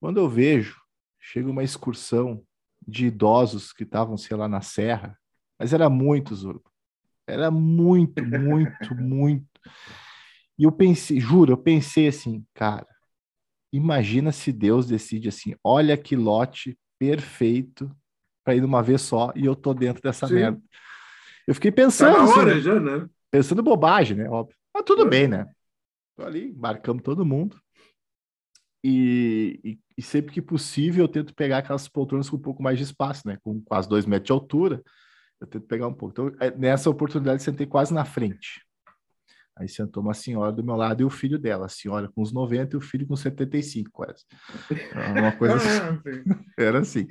Quando eu vejo, chega uma excursão de idosos que estavam, sei lá, na serra, mas era muito, Zurbo. Era muito, muito, muito. E eu pensei, juro, eu pensei assim, cara, imagina se Deus decide assim, olha que lote perfeito para ir de uma vez só e eu tô dentro dessa Sim. merda. Eu fiquei pensando. Tá hora assim, já, né? Pensando bobagem, né? Óbvio. Mas tudo é. bem, né? Tô ali, marcamos todo mundo. E, e, e, sempre que possível eu tento pegar aquelas poltronas com um pouco mais de espaço, né? Com quase dois metros de altura, eu tento pegar um pouco. Então, é, nessa oportunidade, sentei quase na frente. Aí sentou uma senhora do meu lado e o filho dela, a senhora com uns 90 e o filho com 75, quase. Uma coisa assim. Era assim.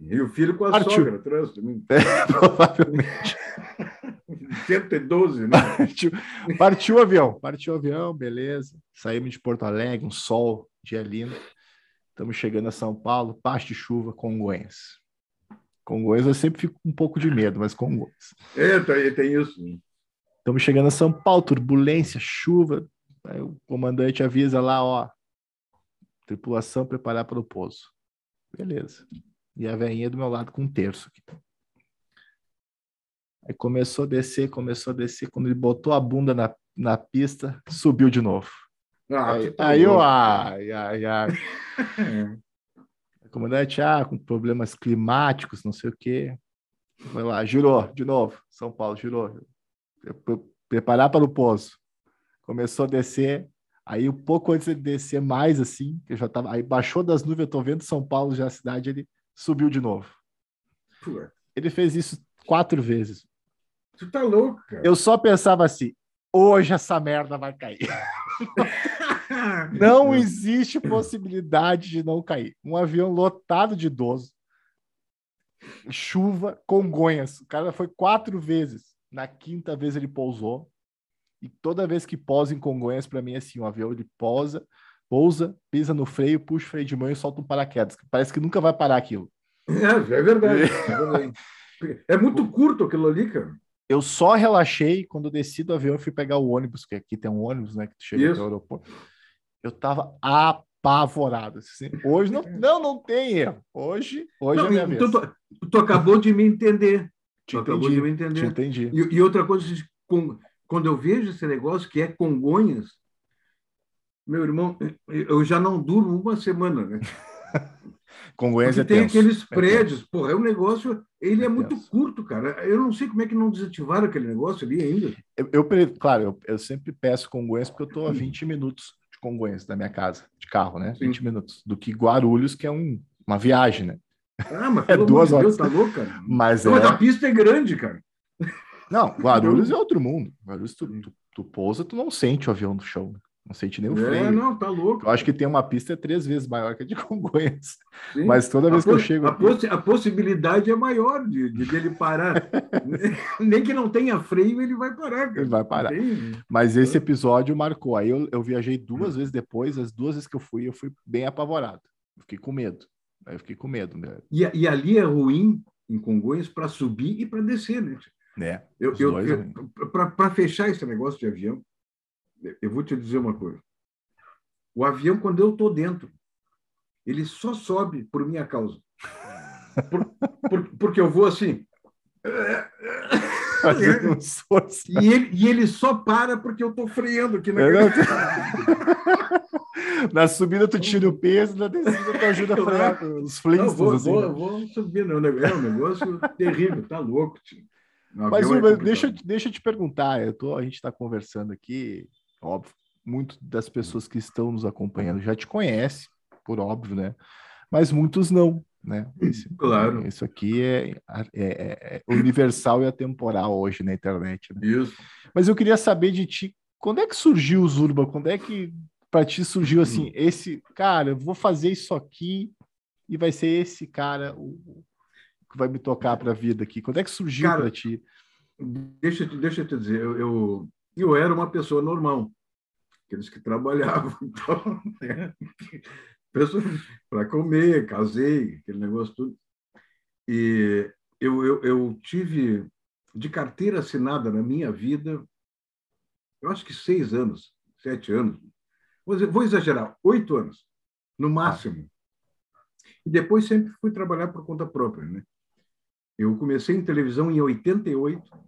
E o filho com a Partiu. sogra, trouxe também. É, provavelmente. 112, né? Partiu, partiu o avião, partiu o avião, beleza. Saímos de Porto Alegre, um sol, dia lindo. Estamos chegando a São Paulo, paz de chuva, Congonhas. Congonhas eu sempre fico com um pouco de medo, mas Congonhas. É, tem, tem isso. Estamos chegando a São Paulo, turbulência, chuva. Aí o comandante avisa lá, ó, tripulação preparar para o pouso. Beleza. E a velhinha do meu lado com um terço aqui. Aí começou a descer, começou a descer. Quando ele botou a bunda na, na pista, subiu de novo. Ah, aí, tá aí eu, ai, ai, ai. comandante, ah, com problemas climáticos, não sei o quê. Foi lá, girou de novo. São Paulo, girou. Preparar para o pouso. Começou a descer. Aí, um pouco antes de descer mais assim, que eu já tava. Aí baixou das nuvens, eu tô vendo São Paulo já a cidade, ele subiu de novo. Ele fez isso quatro vezes. Tu tá louco, cara. Eu só pensava assim: hoje essa merda vai cair. não existe possibilidade de não cair. Um avião lotado de idoso, chuva, Congonhas. O cara foi quatro vezes. Na quinta vez ele pousou. E toda vez que pousa em Congonhas, para mim é assim: o avião ele pousa, pousa, pisa no freio, puxa o freio de mão e solta um paraquedas. Parece que nunca vai parar aquilo. É, é verdade. É, verdade. é muito curto aquilo ali, cara. Eu só relaxei quando desci do avião e fui pegar o ônibus, que aqui tem um ônibus, né, que tu chega no aeroporto. Eu tava apavorado. Assim. Hoje não, não, não tem erro. Hoje, hoje não, é minha vez. Tu, tu, tu, acabou de me entender. Te tu entendi, acabou de me entender. Te entendi. E, e outra coisa, quando eu vejo esse negócio que é Congonhas, meu irmão, eu já não durmo uma semana, né? Congonhas é tem tenso. aqueles é prédios, é porra, é um negócio, ele é, é muito curto, cara. Eu não sei como é que não desativaram aquele negócio ali ainda. Eu, eu claro, eu, eu, sempre peço Congonhas porque eu estou a 20 minutos de Congonhas da minha casa, de carro, né? Sim. 20 minutos. Do que Guarulhos, que é um, uma viagem, né? Ah, mas é duas horas. Deus, tá louco, cara? Mas, não, é... mas a pista é grande, cara. Não, Guarulhos é outro mundo. Guarulhos, tu, tu, tu pousa, tu não sente o avião no chão. Né? Não sente nem o freio. É, não, tá louco. Eu acho que tem uma pista três vezes maior que a de Congonhas. Sim. Mas toda vez a que eu chego. A, possi a possibilidade é maior de, de dele parar. nem que não tenha freio, ele vai parar. Cara. Ele vai parar. Tem... Mas esse episódio marcou. Aí eu, eu viajei duas vezes depois, as duas vezes que eu fui, eu fui bem apavorado. fiquei com medo. Aí eu fiquei com medo. Né? E, e ali é ruim, em Congonhas, para subir e para descer, né? É, eu, eu, eu para fechar esse negócio de avião, eu vou te dizer uma coisa. O avião, quando eu estou dentro, ele só sobe por minha causa. Por, por, porque eu vou assim. e, ele, e ele só para porque eu estou freando aqui na Na subida tu tira o peso, na descida tu ajuda a frear os Flintstones. Vou, assim, vou, vou subir, não. É um negócio terrível, tá louco. Tio. Mas, é deixa, deixa eu te perguntar, eu tô, a gente está conversando aqui, óbvio, muito das pessoas que estão nos acompanhando já te conhece, por óbvio, né? Mas muitos não, né? Esse, claro. Isso aqui é, é, é, é universal e atemporal hoje na internet. Né? Isso. Mas eu queria saber de ti, quando é que surgiu o Zurba? Quando é que para ti surgiu assim, hum. esse cara, eu vou fazer isso aqui e vai ser esse cara o, que vai me tocar para a vida aqui? Quando é que surgiu para ti? Deixa, deixa eu te dizer, eu, eu, eu era uma pessoa normal, aqueles que trabalhavam, então, né? para comer, casei, aquele negócio tudo. E eu, eu, eu tive de carteira assinada na minha vida, eu acho que seis anos, sete anos, vou exagerar, oito anos, no máximo. E depois sempre fui trabalhar por conta própria. Né? Eu comecei em televisão em 88, ah,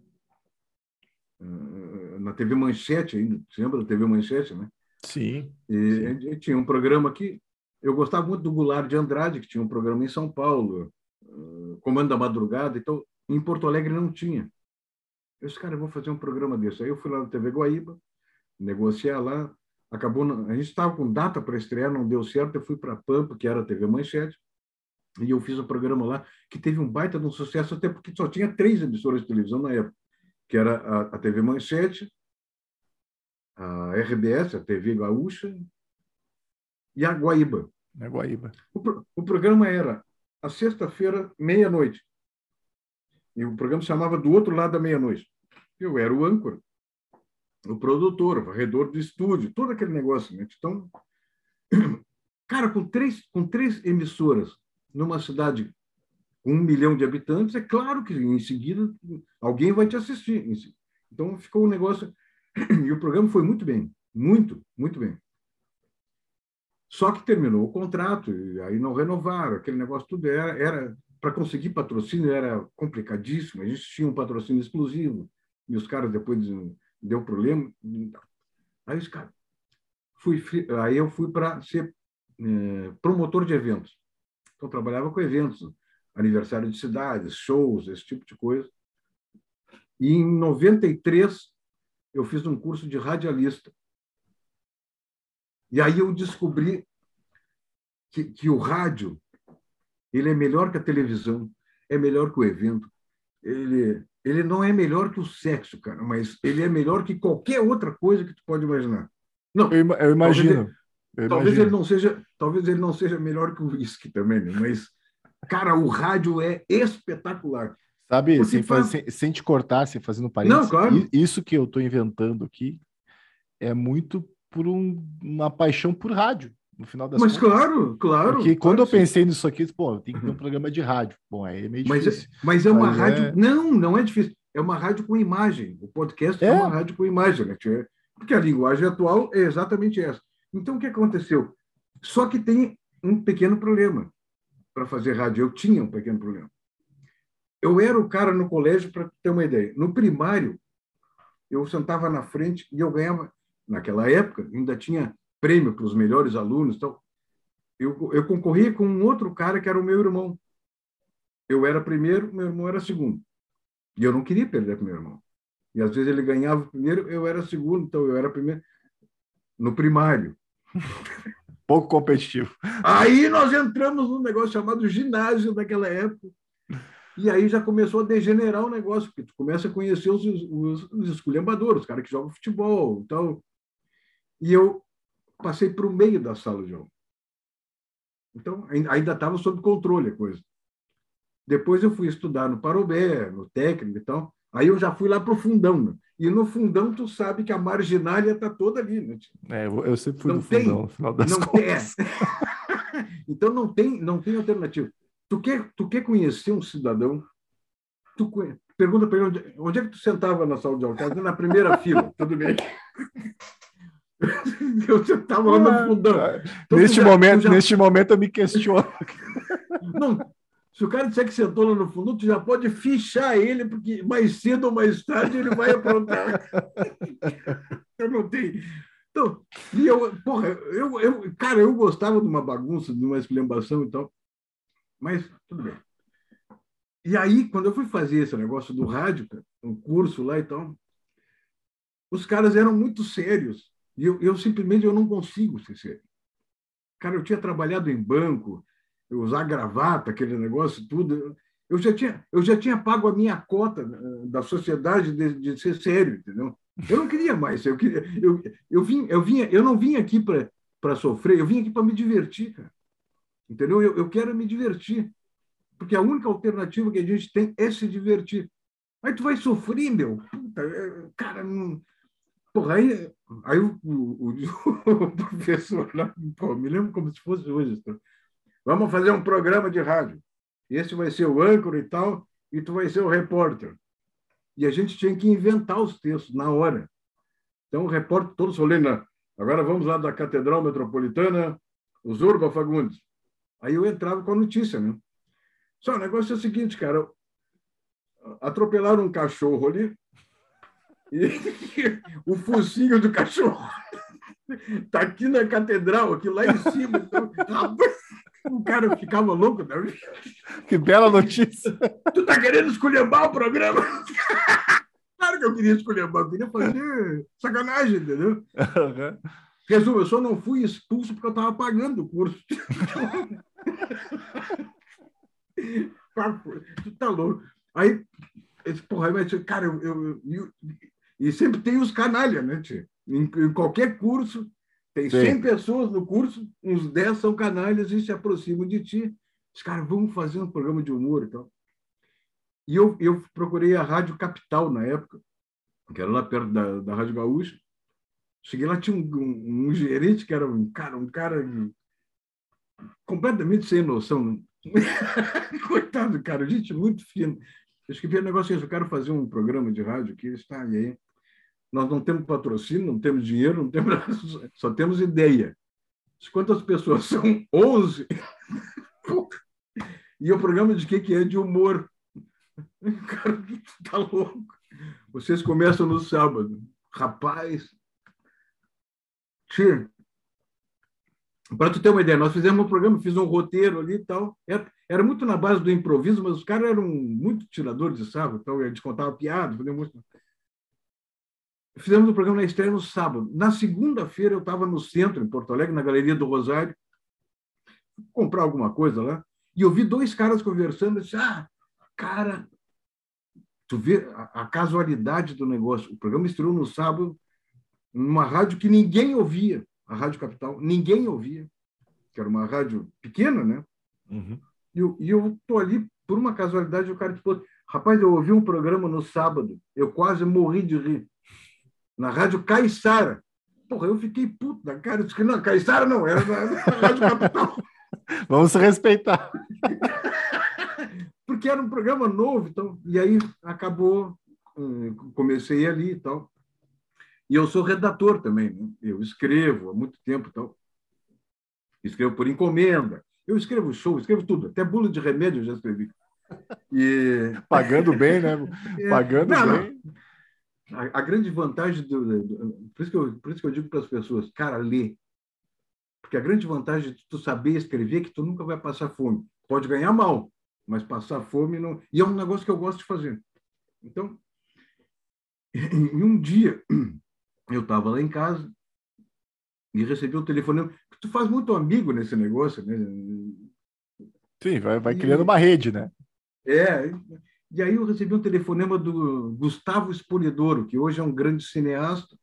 na TV Manchete ainda, você lembra da TV Manchete, né? Sim. E sim. tinha um programa aqui, eu gostava muito do Goulart de Andrade, que tinha um programa em São Paulo, ah, Comando da Madrugada, então em Porto Alegre não tinha. Eu disse, cara, eu vou fazer um programa desse. Aí eu fui lá na TV Guaíba, negociar lá, acabou, a gente estava com data para estrear, não deu certo, eu fui para a Pampa, que era a TV Manchete, e eu fiz o um programa lá, que teve um baita de um sucesso, até porque só tinha três emissoras de televisão na época, que era a, a TV Manchete, a RBS, a TV Gaúcha, e a Guaíba. A Guaíba. O, o programa era a sexta-feira, meia-noite. E o programa chamava Do Outro Lado da Meia-Noite. Eu era o âncora o produtor, o varredor do estúdio, todo aquele negócio. Né? Então, cara, com três, com três emissoras numa cidade com um milhão de habitantes, é claro que em seguida alguém vai te assistir. Então ficou um negócio. E o programa foi muito bem, muito, muito bem. Só que terminou o contrato, e aí não renovaram, aquele negócio tudo era, era para conseguir patrocínio era complicadíssimo. A gente tinha um patrocínio exclusivo, e os caras depois deu problema. Aí os caras. Fui, aí eu fui para ser é, promotor de eventos. Então, trabalhava com eventos, aniversário de cidades, shows, esse tipo de coisa. E em 93, eu fiz um curso de radialista. E aí eu descobri que, que o rádio ele é melhor que a televisão, é melhor que o evento, ele ele não é melhor que o sexo, cara, mas ele é melhor que qualquer outra coisa que tu pode imaginar. Não, eu, imagino. Talvez, ele, eu talvez imagino. ele não seja, talvez ele não seja melhor que o whisky também, né? mas cara, o rádio é espetacular. Sabe, sem, faz... sem, sem, te cortar, sem fazendo parênteses, não, claro. isso que eu estou inventando aqui é muito por um, uma paixão por rádio no final das Mas contas. claro, claro. Porque quando eu pensei nisso aqui, pô, tem que ter um uhum. programa de rádio. Bom, aí é meio mas é, difícil. É, mas é uma mas rádio. É... Não, não é difícil. É uma rádio com imagem. O podcast é, é uma rádio com imagem, né? Porque a linguagem atual é exatamente essa. Então, o que aconteceu? Só que tem um pequeno problema para fazer rádio. Eu tinha um pequeno problema. Eu era o cara no colégio, para ter uma ideia. No primário, eu sentava na frente e eu ganhava, naquela época, ainda tinha prêmio para os melhores alunos. Então, eu, eu concorria com um outro cara que era o meu irmão. Eu era primeiro, meu irmão era segundo. E eu não queria perder com meu irmão. E às vezes ele ganhava primeiro, eu era segundo, então eu era primeiro no primário. Pouco competitivo. Aí nós entramos num negócio chamado ginásio naquela época. E aí já começou a degenerar o negócio, porque tu começa a conhecer os, os, os esculhambadores, os caras que jogam futebol. Então, e eu passei para o meio da sala de aula. Então, ainda estava sob controle a coisa. Depois eu fui estudar no Parobé, no técnico e tal. Aí eu já fui lá para o fundão. Né? E no fundão, tu sabe que a marginália está toda ali. Né? É, eu sempre fui não no tem, fundão, no final das não contas. Tem, então, não tem, não tem alternativa. Tu quer, tu quer conhecer um cidadão, tu pergunta para ele onde, onde é que tu sentava na sala de aula? Na primeira fila, tudo bem. eu estava lá no fundão. Então, neste, já, momento, já... neste momento eu me questiono. Não, se o cara disser que sentou lá no fundo, tu já pode fichar ele, porque mais cedo ou mais tarde ele vai aprontar. eu não tenho. Então, e eu, porra, eu, eu, cara, eu gostava de uma bagunça, de uma esculhambação e tal, mas tudo bem. E aí, quando eu fui fazer esse negócio do rádio, um curso lá e tal, os caras eram muito sérios. E eu, eu simplesmente eu não consigo ser sério. Cara, eu tinha trabalhado em banco, usar gravata, aquele negócio, tudo. Eu já tinha, eu já tinha pago a minha cota eh, da sociedade de, de ser sério, entendeu? Eu não queria mais. Eu, queria, eu, eu, vim, eu, vinha, eu não vim aqui para sofrer, eu vim aqui para me divertir, cara. Entendeu? Eu, eu quero me divertir. Porque a única alternativa que a gente tem é se divertir. Aí tu vai sofrer, meu. Puta, é, cara, não. Porra, aí, aí o, o, o professor lá, pô, me lembro como se fosse hoje. Vamos fazer um programa de rádio. Esse vai ser o âncora e tal, e tu vai ser o repórter. E a gente tinha que inventar os textos na hora. Então, o repórter, todos olhando, agora vamos lá da Catedral Metropolitana, os Urba Fagundes. Aí eu entrava com a notícia, né? Só o negócio é o seguinte, cara, atropelaram um cachorro ali e o focinho do cachorro está aqui na catedral, aqui lá em cima. Então, o cara ficava louco. Né? Que bela notícia. Tu tá querendo esculhambar o programa? Claro que eu queria esculhambar, eu queria fazer sacanagem, entendeu? Uhum. Resumo, eu só não fui expulso porque eu estava pagando o curso. tu tá louco. Aí, esse, porra, mas, cara, eu, eu, eu, E sempre tem os canalha, né, tio? Em, em qualquer curso, tem Sim. 100 pessoas no curso, uns 10 são canalhas e se aproximam de ti. Os caras, vamos fazer um programa de humor e tal. E eu, eu procurei a Rádio Capital na época, que era lá perto da, da Rádio Gaúcha. Cheguei lá, tinha um, um, um gerente que era um cara, um cara completamente sem noção. Coitado, cara, gente muito fina. Eu escrevi um negócio assim, eu quero fazer um programa de rádio aqui, está aí. Nós não temos patrocínio, não temos dinheiro, não temos só temos ideia. Quantas pessoas são? 11. E o programa de que que é de humor. Cara, tá louco. Vocês começam no sábado. Rapaz, Tia, para tu ter uma ideia, nós fizemos um programa, fiz um roteiro ali e tal. Era, era, muito na base do improviso, mas os caras eram muito tiradores de sarro, então eles contavam piada, fazíamos Fizemos o um programa na estreia no sábado. Na segunda-feira, eu estava no centro, em Porto Alegre, na Galeria do Rosário, comprar alguma coisa lá, e eu vi dois caras conversando. Eu disse: Ah, cara, tu vê a, a casualidade do negócio. O programa estreou no sábado, numa rádio que ninguém ouvia a Rádio Capital, ninguém ouvia, que era uma rádio pequena, né? Uhum. E eu, e eu tô ali, por uma casualidade, o cara disse, rapaz, eu ouvi um programa no sábado, eu quase morri de rir, na Rádio Caiçara. Porra, eu fiquei puto da cara, eu disse que não, Caiçara não, era na, na Rádio Capital. Vamos respeitar. Porque era um programa novo, então, e aí acabou, hum, comecei ali e tal. E eu sou redator também, né? eu escrevo há muito tempo, então escrevo por encomenda. Eu escrevo show, escrevo tudo, até bula de remédio eu já escrevi. E... Pagando bem, né? É. Pagando não, bem. Não. A, a, grande vantagem do, do, por, isso que eu, por isso que eu digo para as pessoas, cara, lê. Porque a grande vantagem de tu saber escrever é que tu nunca vai passar fome. Pode ganhar mal, mas passar fome não. E é um negócio que eu gosto de fazer. Então, em um dia, eu estava lá em casa e recebi um telefonema. Tu faz muito amigo nesse negócio, né? Sim, vai, vai criando uma rede, né? É. E aí eu recebi um telefonema do Gustavo Espolidoro, que hoje é um grande cineasta,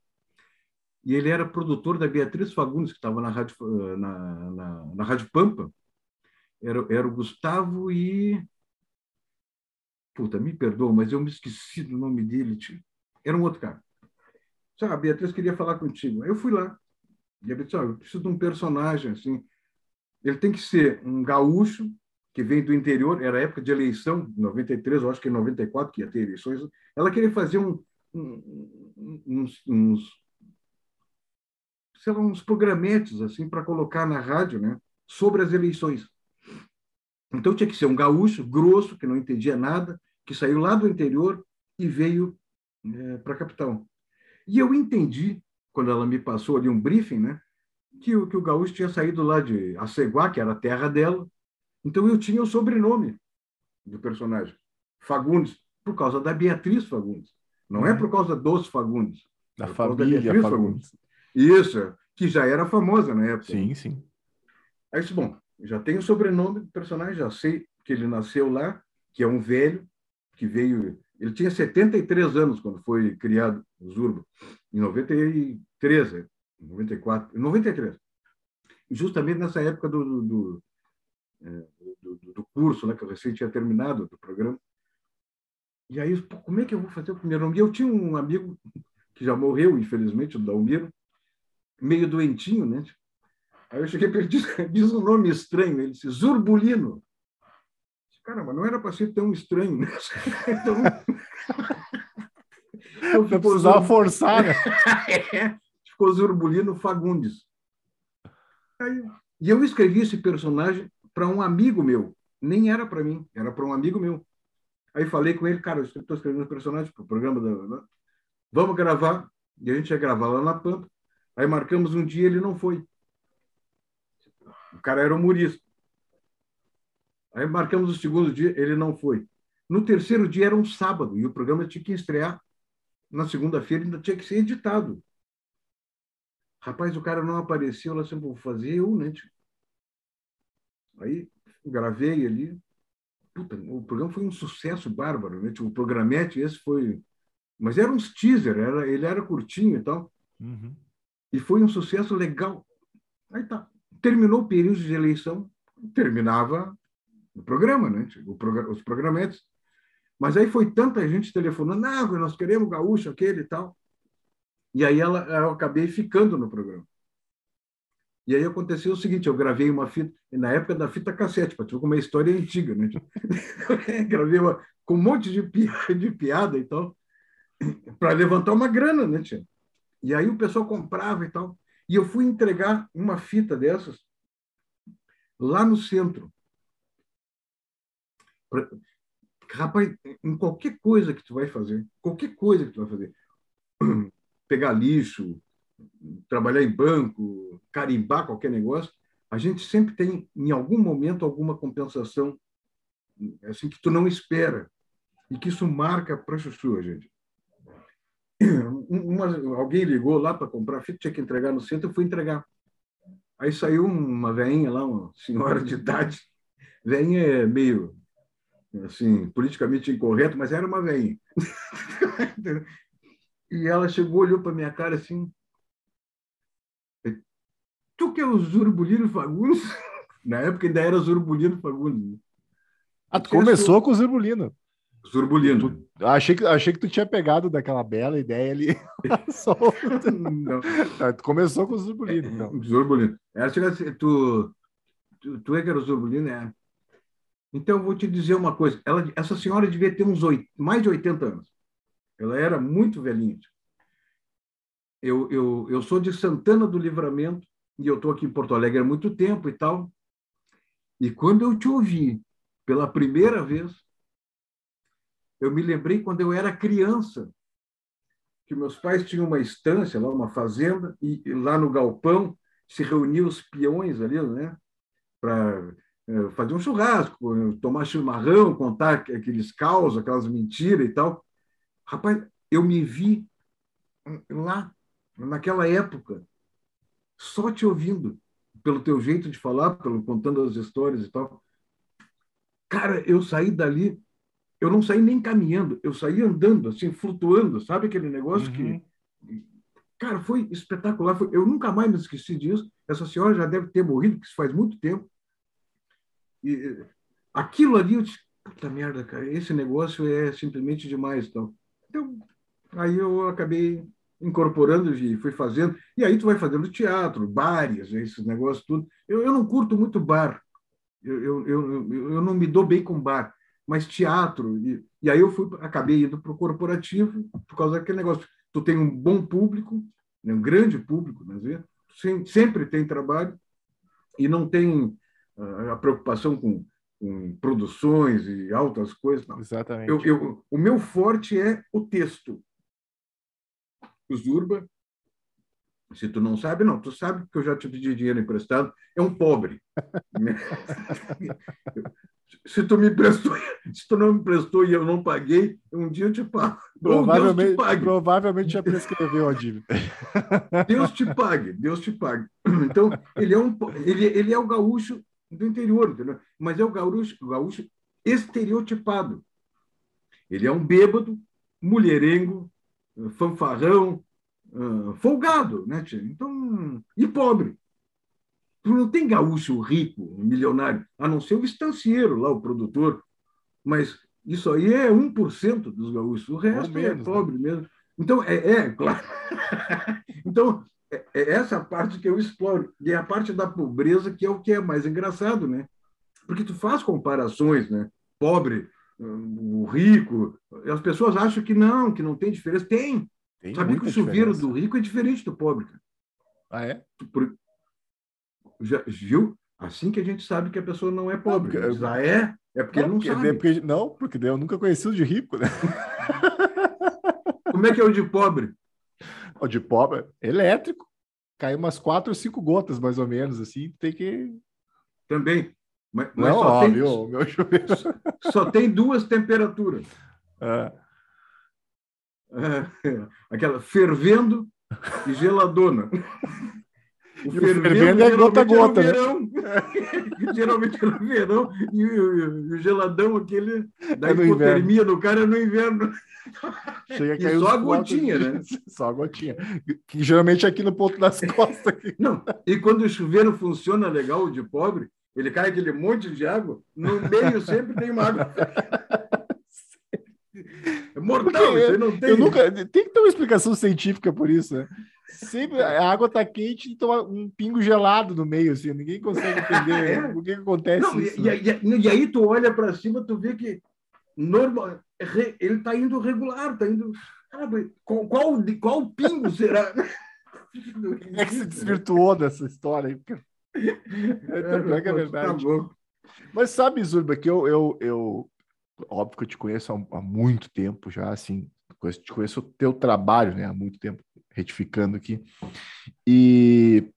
e ele era produtor da Beatriz Fagundes, que estava na Rádio, na, na, na Rádio Pampa. Era, era o Gustavo e. Puta, me perdoa, mas eu me esqueci do nome dele. Era um outro cara. Sabe, a Beatriz queria falar contigo. Eu fui lá. E a Beatriz, oh, eu preciso de um personagem assim. Ele tem que ser um gaúcho que vem do interior. Era época de eleição, 93, eu acho que em 94 que ia ter eleições. Ela queria fazer um, um, uns, uns, sei lá, uns programetes assim para colocar na rádio, né, sobre as eleições. Então tinha que ser um gaúcho grosso que não entendia nada, que saiu lá do interior e veio é, para a capital. E eu entendi, quando ela me passou ali um briefing, né, que, o, que o gaúcho tinha saído lá de Aceguá, que era a terra dela. Então eu tinha o sobrenome do personagem, Fagundes, por causa da Beatriz Fagundes. Não é uhum. por causa dos Fagundes. Da família da Fagundes. Fagundes. Isso, que já era famosa na época. Sim, sim. Aí disse, bom, já tenho o sobrenome do personagem, já sei que ele nasceu lá, que é um velho, que veio... Ele tinha 73 anos quando foi criado o Zurba, em 93, 94, 93. Justamente nessa época do, do, do, é, do, do curso, né, que eu recém tinha terminado do programa. E aí, como é que eu vou fazer o primeiro nome? E eu tinha um amigo que já morreu, infelizmente, o Dalmiro, meio doentinho, né? Aí eu cheguei para ele, diz, diz um nome estranho, ele disse, Zurbulino. Caramba, não era para ser tão estranho, né? Então, eu não precisava forçar, né? é, ficou Zurbulino Fagundes. Aí, e eu escrevi esse personagem para um amigo meu. Nem era para mim, era para um amigo meu. Aí falei com ele, cara, eu estou escrevendo um personagem para o programa da. Vamos gravar. E a gente ia gravar lá na Pampa. Aí marcamos um dia, ele não foi. O cara era humorista. Aí marcamos o segundo dia, ele não foi. No terceiro dia era um sábado e o programa tinha que estrear na segunda-feira, ainda tinha que ser editado. Rapaz, o cara não apareceu, lá sempre vou fazer eu, né? Aí gravei ali. Puta, o programa foi um sucesso bárbaro, né? O programete, esse foi. Mas era uns teaser, era, ele era curtinho e tal. Uhum. E foi um sucesso legal. Aí tá. Terminou o período de eleição, terminava o programa, né? O prog os programetes. Mas aí foi tanta gente telefonando, não, nós queremos gaúcho, aquele e tal. E aí ela, eu acabei ficando no programa. E aí aconteceu o seguinte, eu gravei uma fita, na época da fita cassete, para ver como é história antiga, né? gravei uma, com um monte de piada, de piada e tal, para levantar uma grana, né, tia? E aí o pessoal comprava e tal. E eu fui entregar uma fita dessas lá no centro. Pra... Rapaz, em qualquer coisa que tu vai fazer, qualquer coisa que tu vai fazer, pegar lixo, trabalhar em banco, carimbar qualquer negócio, a gente sempre tem, em algum momento, alguma compensação assim que tu não espera e que isso marca para chuchu, gente. Uma, alguém ligou lá para comprar fita, tinha que entregar no centro, eu fui entregar. Aí saiu uma veinha lá, uma senhora de idade. Veinha é meio, assim, politicamente incorreto, mas era uma veinha. e ela chegou, olhou para minha cara assim, Tu que é o Zurbulino Fagundes? Na época ainda era Zurbulino Fagundes. Ah, tu começou com o Zurbulino. Zurbulino. Tu, achei, que, achei que tu tinha pegado daquela bela ideia ali. não. Ah, tu começou com o Zurbulino. Então. Zurbulino. Assim, tu, tu, tu é que era o Zurbulino? É. Então, eu vou te dizer uma coisa. Ela, essa senhora devia ter uns oito, mais de 80 anos. Ela era muito velhinha. Eu, eu, eu sou de Santana do Livramento, e eu estou aqui em Porto Alegre há muito tempo e tal. E quando eu te ouvi pela primeira vez, eu me lembrei quando eu era criança, que meus pais tinham uma estância lá, uma fazenda, e, lá no galpão se reuniam os peões ali, né, para é, fazer um churrasco, tomar chimarrão, contar aqueles causos, aquelas mentiras e tal. Rapaz, eu me vi lá, naquela época, só te ouvindo, pelo teu jeito de falar, pelo contando as histórias e tal. Cara, eu saí dali, eu não saí nem caminhando, eu saí andando, assim, flutuando, sabe aquele negócio uhum. que. Cara, foi espetacular. Foi... Eu nunca mais me esqueci disso. Essa senhora já deve ter morrido, porque isso faz muito tempo. E aquilo ali, eu disse, puta merda, cara, esse negócio é simplesmente demais. Então, então aí eu acabei incorporando e fui fazendo. E aí tu vai fazendo teatro, bares, esses negócios tudo. Eu, eu não curto muito bar. Eu, eu, eu, eu não me dou bem com bar, mas teatro. E, e aí eu fui, acabei indo para o corporativo por causa daquele negócio. Tu tem um bom público, né, um grande público, mas né, sempre tem trabalho e não tem uh, a preocupação com, com, produções e altas coisas. Não. Exatamente. Eu, eu, o meu forte é o texto o Zurba, se tu não sabe, não, tu sabe que eu já te pedi dinheiro emprestado, é um pobre. se tu me prestou, se tu não me prestou e eu não paguei, um dia eu te pago. Provavelmente, te provavelmente já prescreveu a dívida. Deus te pague, Deus te pague. Então, ele é, um, ele, ele é o gaúcho do interior, entendeu? mas é o gaúcho, o gaúcho estereotipado. Ele é um bêbado, mulherengo, fanfarrão, folgado, né, tia? Então, e pobre. Tu não tem gaúcho rico, milionário, a não ser o estancieiro lá, o produtor. Mas isso aí é 1% dos gaúchos. O resto é menos, é pobre né? mesmo. Então, é, é claro. então, é, é, essa parte que eu exploro. E é a parte da pobreza que é o que é mais engraçado, né? Porque tu faz comparações, né? Pobre, o rico. As pessoas acham que não, que não tem diferença. Tem. tem Sabia que o chuveiro diferença. do rico é diferente do pobre. Ah, é? Por, já, viu? Assim que a gente sabe que a pessoa não é pobre. Não, porque, ah, é? É porque não, não porque, sabe. Porque, não, porque eu nunca conheci o de rico, né? Como é que é o de pobre? O de pobre, elétrico. Cai umas quatro ou cinco gotas, mais ou menos, assim, tem que. Também. Mas, mas não, só, ó, tem, meu, meu chuveiro. só tem duas temperaturas. É. É, aquela fervendo e geladona. O fervendo, fervendo é gota a gota, né? geralmente é no verão e o, o geladão aquele da é hipotermia do cara é no inverno. Chega a só a gotinha, de... né? Só a gotinha. Que geralmente é aqui no ponto das costas. Aqui. Não, e quando o chuveiro funciona legal de pobre, ele cai aquele monte de água, no meio sempre tem uma água. É mortal, eu, não tem. Eu nunca, tem que ter uma explicação científica por isso, né? Sempre a água tá quente e toma um pingo gelado no meio, assim, ninguém consegue entender é. o que, que acontece. Não, isso, e, né? e, e, aí tu olha para cima, tu vê que normal, ele está indo regular, está indo. qual, qual, qual pingo será? Como é que se desvirtuou dessa história É, é, é verdade. Tá Mas sabe, Zurba, que eu, eu, eu óbvio que eu te conheço há, há muito tempo já, assim, te conheço o teu trabalho, né, há muito tempo, retificando aqui. E,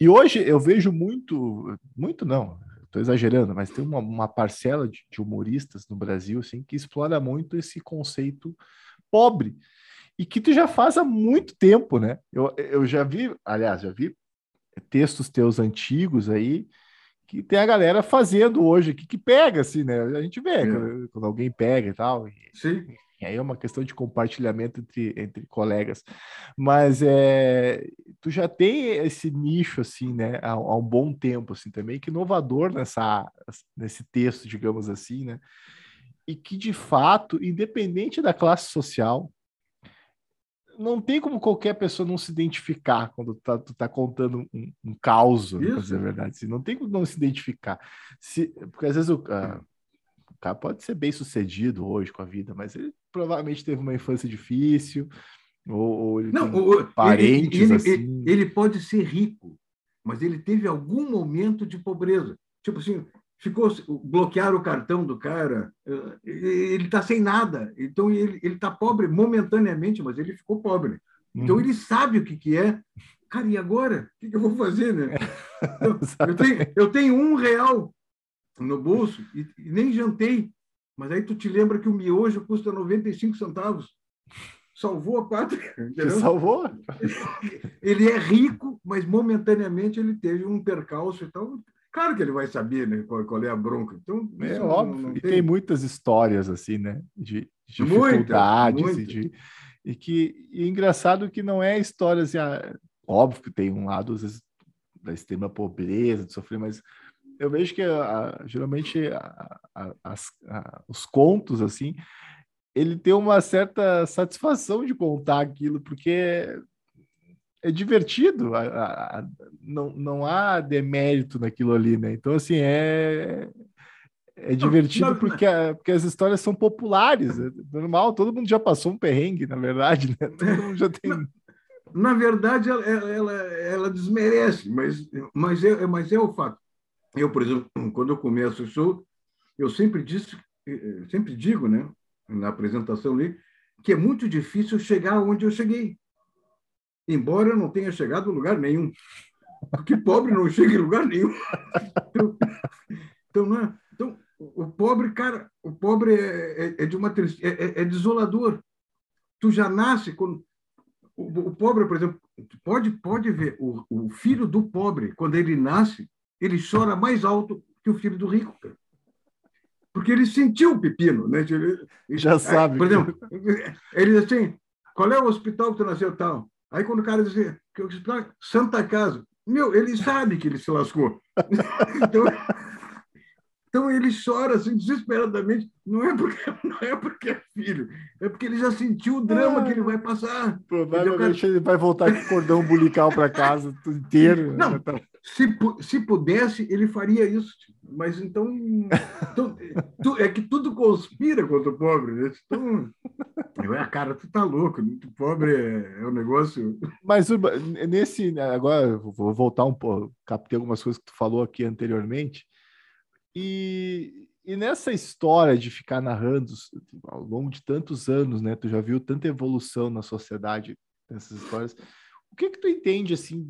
e hoje eu vejo muito, muito não, estou exagerando, mas tem uma, uma parcela de, de, humoristas no Brasil, assim, que explora muito esse conceito pobre, e que tu já faz há muito tempo, né? Eu, eu já vi, aliás, já vi textos teus antigos aí, que tem a galera fazendo hoje aqui, que pega, assim, né? A gente vê quando, quando, alguém pega e tal. Sim. E aí é uma questão de compartilhamento entre, entre colegas. Mas é, tu já tem esse nicho, assim, né, há, há, um bom tempo, assim, também, que inovador nessa, nesse texto, digamos assim, né? E que, de fato, independente da classe social, não tem como qualquer pessoa não se identificar quando tá, tu tá contando um, um caos, né, pra dizer a verdade. Assim, não tem como não se identificar. Se, porque às vezes o, uh, o cara pode ser bem sucedido hoje com a vida, mas ele provavelmente teve uma infância difícil, ou, ou ele não, o, parentes ele, ele, assim. Ele, ele pode ser rico, mas ele teve algum momento de pobreza. Tipo assim, ficou bloquear o cartão do cara, eh, ele está sem nada, então ele está pobre momentaneamente, mas ele ficou pobre. Então uhum. ele sabe o que, que é. Cara, e agora? O que, que eu vou fazer, né? Então, eu, tenho, eu tenho um real no bolso e, e, nem jantei, mas aí tu te lembra que o miojo custa 95 centavos. Salvou a pátria. Salvou? Ele é rico, mas momentaneamente ele teve um percalço e tal Claro que ele vai saber né, qual, qual é a bronca. Então, é óbvio. Não, não e tem... tem... muitas histórias assim, né? De, de dificuldades muita, muita. e de. E que e engraçado que não é história assim, ah, óbvio que tem um lado, às vezes, da extrema pobreza, de sofrer, mas eu vejo que a, geralmente a, a, os contos, assim, ele tem uma certa satisfação de contar aquilo, porque é divertido, a, a, a, não, não há demérito naquilo ali, né? Então, assim, é, é divertido não, porque, porque as histórias são populares, é normal, todo mundo já passou um perrengue, na verdade, né? Todo mundo já tem. Na, na verdade, ela, ela, ela, desmerece, mas, mas, é, mas é o fato. Eu, por exemplo, quando eu começo o show, eu sempre disse, sempre digo, né, na apresentação ali, que é muito difícil chegar onde eu cheguei embora eu não tenha chegado a lugar nenhum. Porque pobre não chega em lugar nenhum. Então, então, não é? então o pobre, cara, o pobre é, é, é de uma tristeza, é, é, é, desolador. Tu já nasce com o, o, pobre, por exemplo, pode pode ver o, o filho do pobre quando ele nasce, ele chora mais alto que o filho do rico, cara. porque ele sentiu o pepino, né? Ele, já sabe. Por exemplo, ele diz assim: qual é o hospital que tu nasceu tal? Aí quando o cara diz assim, Santa Casa, meu, ele sabe que ele se lascou. então, então ele chora assim desesperadamente, não é porque não é porque é filho, é porque ele já sentiu o drama que ele vai passar. Provavelmente ele vai voltar com cordão umbilical para casa inteiro. Né? Não, se, se pudesse, ele faria isso. Mas então, então tu, é que tudo conspira contra o pobre. Né? Então, é, cara, tu tá louco. Muito pobre é, é um negócio. Mas nesse agora vou voltar um pouco, captei algumas coisas que tu falou aqui anteriormente. E, e nessa história de ficar narrando ao longo de tantos anos, né? Tu já viu tanta evolução na sociedade nessas histórias. O que que tu entende assim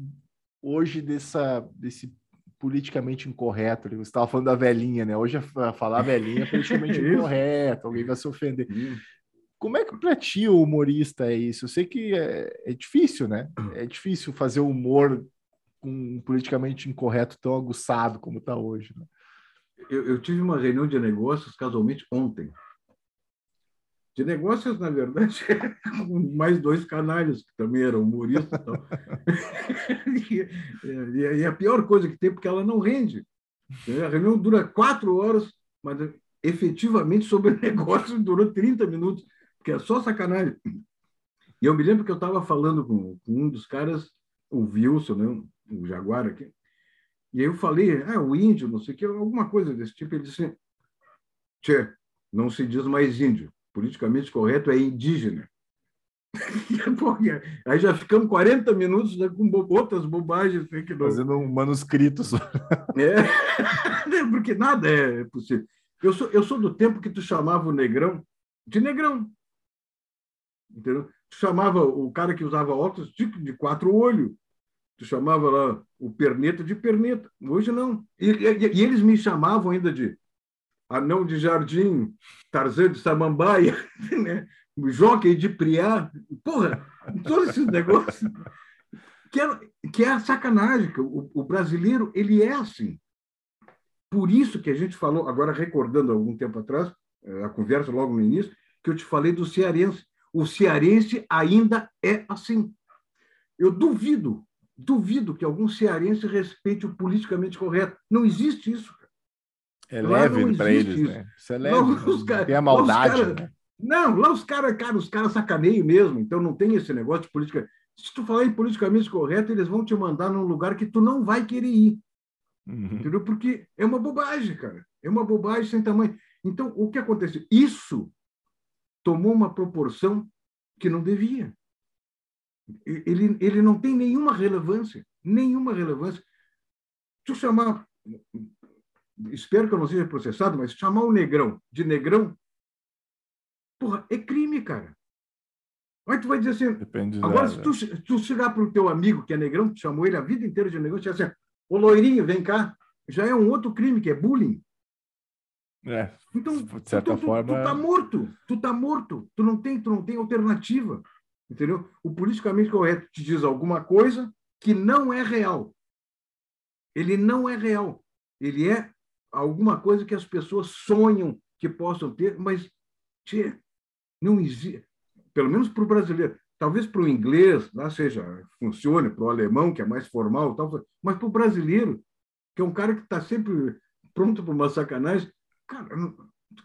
hoje dessa desse politicamente incorreto? Você estava falando da velhinha, né? Hoje falar velhinha é politicamente incorreto, alguém vai se ofender. Como é que para ti o humorista é isso? Eu sei que é, é difícil, né? É difícil fazer humor com um politicamente incorreto tão aguçado como está hoje. Né? eu, eu tive uma reunião de negócios casualmente ontem. De negócios, na verdade, mais dois canalhas, que também eram humoristas. e, e, e, a pior coisa que tem, porque ela não rende. A reunião dura quatro horas, mas efetivamente sobre o negócio durou 30 minutos, porque é só sacanagem. E eu me lembro que eu estava falando com, com, um dos caras, o Wilson, né, o Jaguar aqui, e eu falei, ah, o índio, não sei o que, alguma coisa desse tipo. Ele disse, tchê, não se diz mais índio. Politicamente correto é indígena. aí já ficamos 40 minutos né, com outras bobagens. Não... Fazendo um manuscrito só. É, porque nada é possível. Eu sou, eu sou do tempo que tu chamava o negrão de negrão. Entendeu? Tu chamava o cara que usava óculos de, de quatro olhos tu chamava lá o perneta de perneta. Hoje não. E, e, e, eles me chamavam ainda de anão de jardim, Tarzan de Samambaia, né? jockey de Priá. Porra, todos esses negócios. Que é, que é a sacanagem. O, o brasileiro, ele é assim. Por isso que a gente falou, agora recordando algum tempo atrás, eh, a conversa logo no início, que eu te falei do cearense. O cearense ainda é assim. Eu duvido duvido que algum cearense respeite o politicamente correto. Não existe isso. É leve para eles, isso. né? Isso é leve. Não, cara, tem a maldade. Cara, né? Não, lá os caras, cara, os caras sacaneiam mesmo, então não tem esse negócio de política. Se tu falar em politicamente correto, eles vão te mandar num lugar que tu não vai querer ir. Uhum. Entendeu? Porque é uma bobagem, cara. É uma bobagem sem tamanho. Então, o que aconteceu? Isso tomou uma proporção que não devia ele, ele não tem nenhuma relevância, nenhuma relevância. Eu chamar, espero que eu não seja processado, mas chamar o negrão de negrão, porra, é crime, cara. Aí tu vai dizer assim, Depende agora se tu, tu chegar para o teu amigo que é negrão, tu chamou ele a vida inteira de negrão, tu assim, ô loirinho, vem cá, já é um outro crime, que é bullying. É, então, de certa tu, forma... Tu tá morto, tu tá morto, tu não tem, tu não tem alternativa. Entendeu? O politicamente correto te diz alguma coisa que não é real. Ele não é real. Ele é alguma coisa que as pessoas sonham que possam ter, mas tchê, não existe. Pelo menos para o brasileiro. Talvez para o inglês, lá seja, funcione, para o alemão, que é mais formal, tal, mas para o brasileiro, que é um cara que está sempre pronto para uma sacanagem, cara,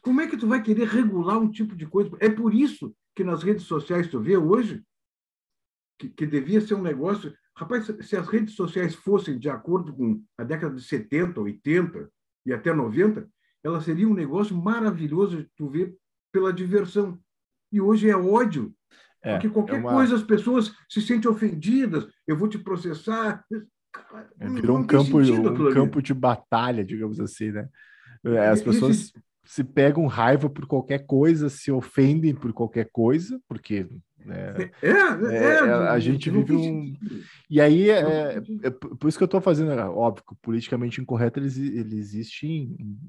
como é que tu vai querer regular um tipo de coisa? É por isso que nas redes sociais tu vê hoje, que, que devia ser um negócio. Rapaz, se as redes sociais fossem de acordo com a década de 70, 80 e até 90, ela seria um negócio maravilhoso de tu ver pela diversão. E hoje é ódio. É, porque qualquer é uma... coisa as pessoas se sentem ofendidas, eu vou te processar. É, virou um campo, um campo de batalha, digamos assim, né? É, as pessoas Esse se pegam raiva por qualquer coisa, se ofendem por qualquer coisa, porque é, é, é, a gente vive um. E aí é, é, por isso que eu estou fazendo, óbvio, que politicamente incorreto ele, ele existe em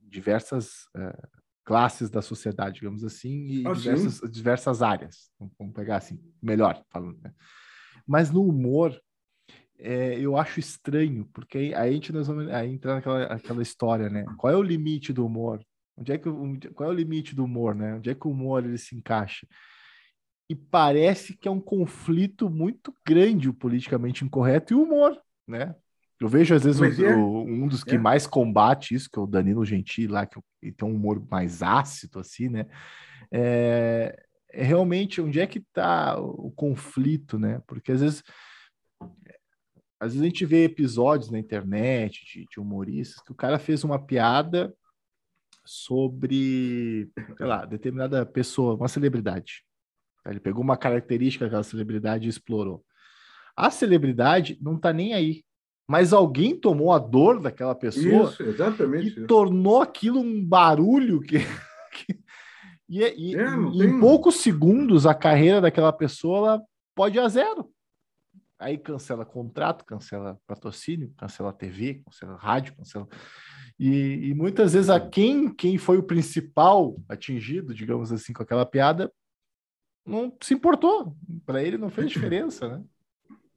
diversas uh, classes da sociedade, digamos assim, e ah, diversas, diversas, áreas. Vamos pegar assim, melhor falando. Né? Mas no humor, é, eu acho estranho, porque aí, aí a gente nós vamos aí entrar naquela aquela história, né? Qual é o limite do humor? Onde é que qual é o limite do humor, né? Onde é que o humor ele se encaixa? E parece que é um conflito muito grande o politicamente incorreto e o humor, né? Eu vejo, às vezes, o, é. um dos que é. mais combate isso, que é o Danilo Gentili, lá, que tem um humor mais ácido, assim, né? É, é realmente onde é que está o conflito, né? Porque às vezes, às vezes a gente vê episódios na internet de, de humoristas que o cara fez uma piada sobre, sei lá, determinada pessoa, uma celebridade. Ele pegou uma característica daquela celebridade e explorou. A celebridade não está nem aí mas alguém tomou a dor daquela pessoa isso, exatamente, e isso. tornou aquilo um barulho que, que e, e é, em tem... poucos segundos a carreira daquela pessoa pode ir a zero. Aí cancela contrato, cancela patrocínio, cancela TV, cancela rádio, cancela. E, e muitas vezes a quem, quem foi o principal atingido, digamos assim, com aquela piada, não se importou. Para ele não fez diferença, né?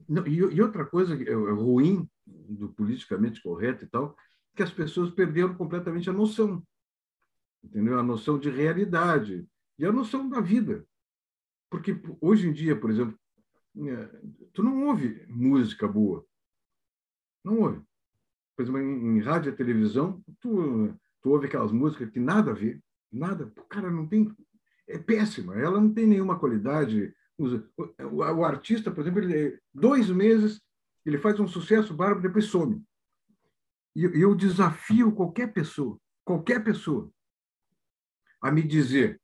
Não, e, e, outra coisa é, é ruim do politicamente correto e tal, que as pessoas perderam completamente a noção, entendeu? A noção de realidade e a noção da vida. Porque hoje em dia, por exemplo, é, tu não ouve música boa. Não ouve. Por exemplo, em, em rádio e televisão, tu, tu ouve aquelas músicas que nada a ver, nada. O cara não tem. É péssima, ela não tem nenhuma qualidade o, artista, por exemplo, ele, dois meses ele faz um sucesso bárbaro, depois some. E eu desafio qualquer pessoa, qualquer pessoa, a me dizer,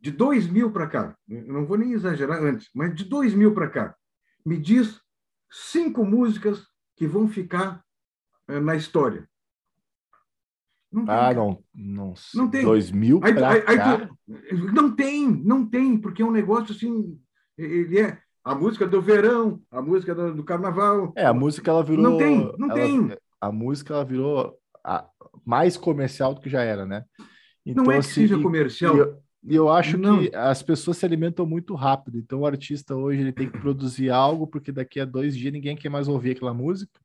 de dois mil para cá, não vou nem exagerar antes, mas de dois mil para cá, me diz cinco músicas que vão ficar eh, na história. Não tem, ah, não, não, não tem. Dois mil aí, aí, aí, Não tem, não tem, porque é um negócio assim, ele é a música do verão, a música do, do carnaval. É, a música ela virou. Não tem, não ela, tem. A música ela virou a, mais comercial do que já era, né? Então, não é que assim, seja comercial. E eu, eu acho não. que as pessoas se alimentam muito rápido. Então, o artista hoje ele tem que produzir algo, porque daqui a dois dias ninguém quer mais ouvir aquela música.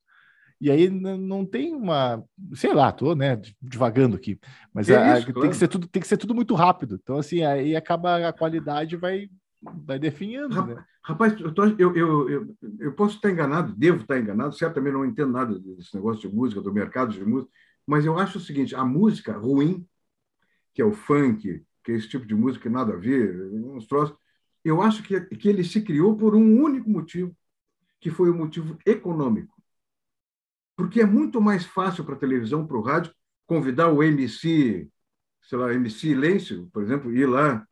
E aí não tem uma, sei lá, tô, né, divagando aqui, mas é a, isso, tem claro. que ser tudo, tem que ser tudo muito rápido. Então assim, aí acaba a qualidade vai vai definhando, rapaz, né? Rapaz, eu, tô, eu, eu, eu, eu, posso estar enganado, devo estar enganado, certamente não entendo nada desse negócio de música, do mercado de música, mas eu acho o seguinte, a música ruim, que é o funk, que é esse tipo de música que nada a ver, uns troços, eu acho que, que ele se criou por um único motivo, que foi o motivo econômico porque é muito mais fácil para a televisão, para o rádio, convidar o MC, sei lá, MC Silêncio, por exemplo, ir lá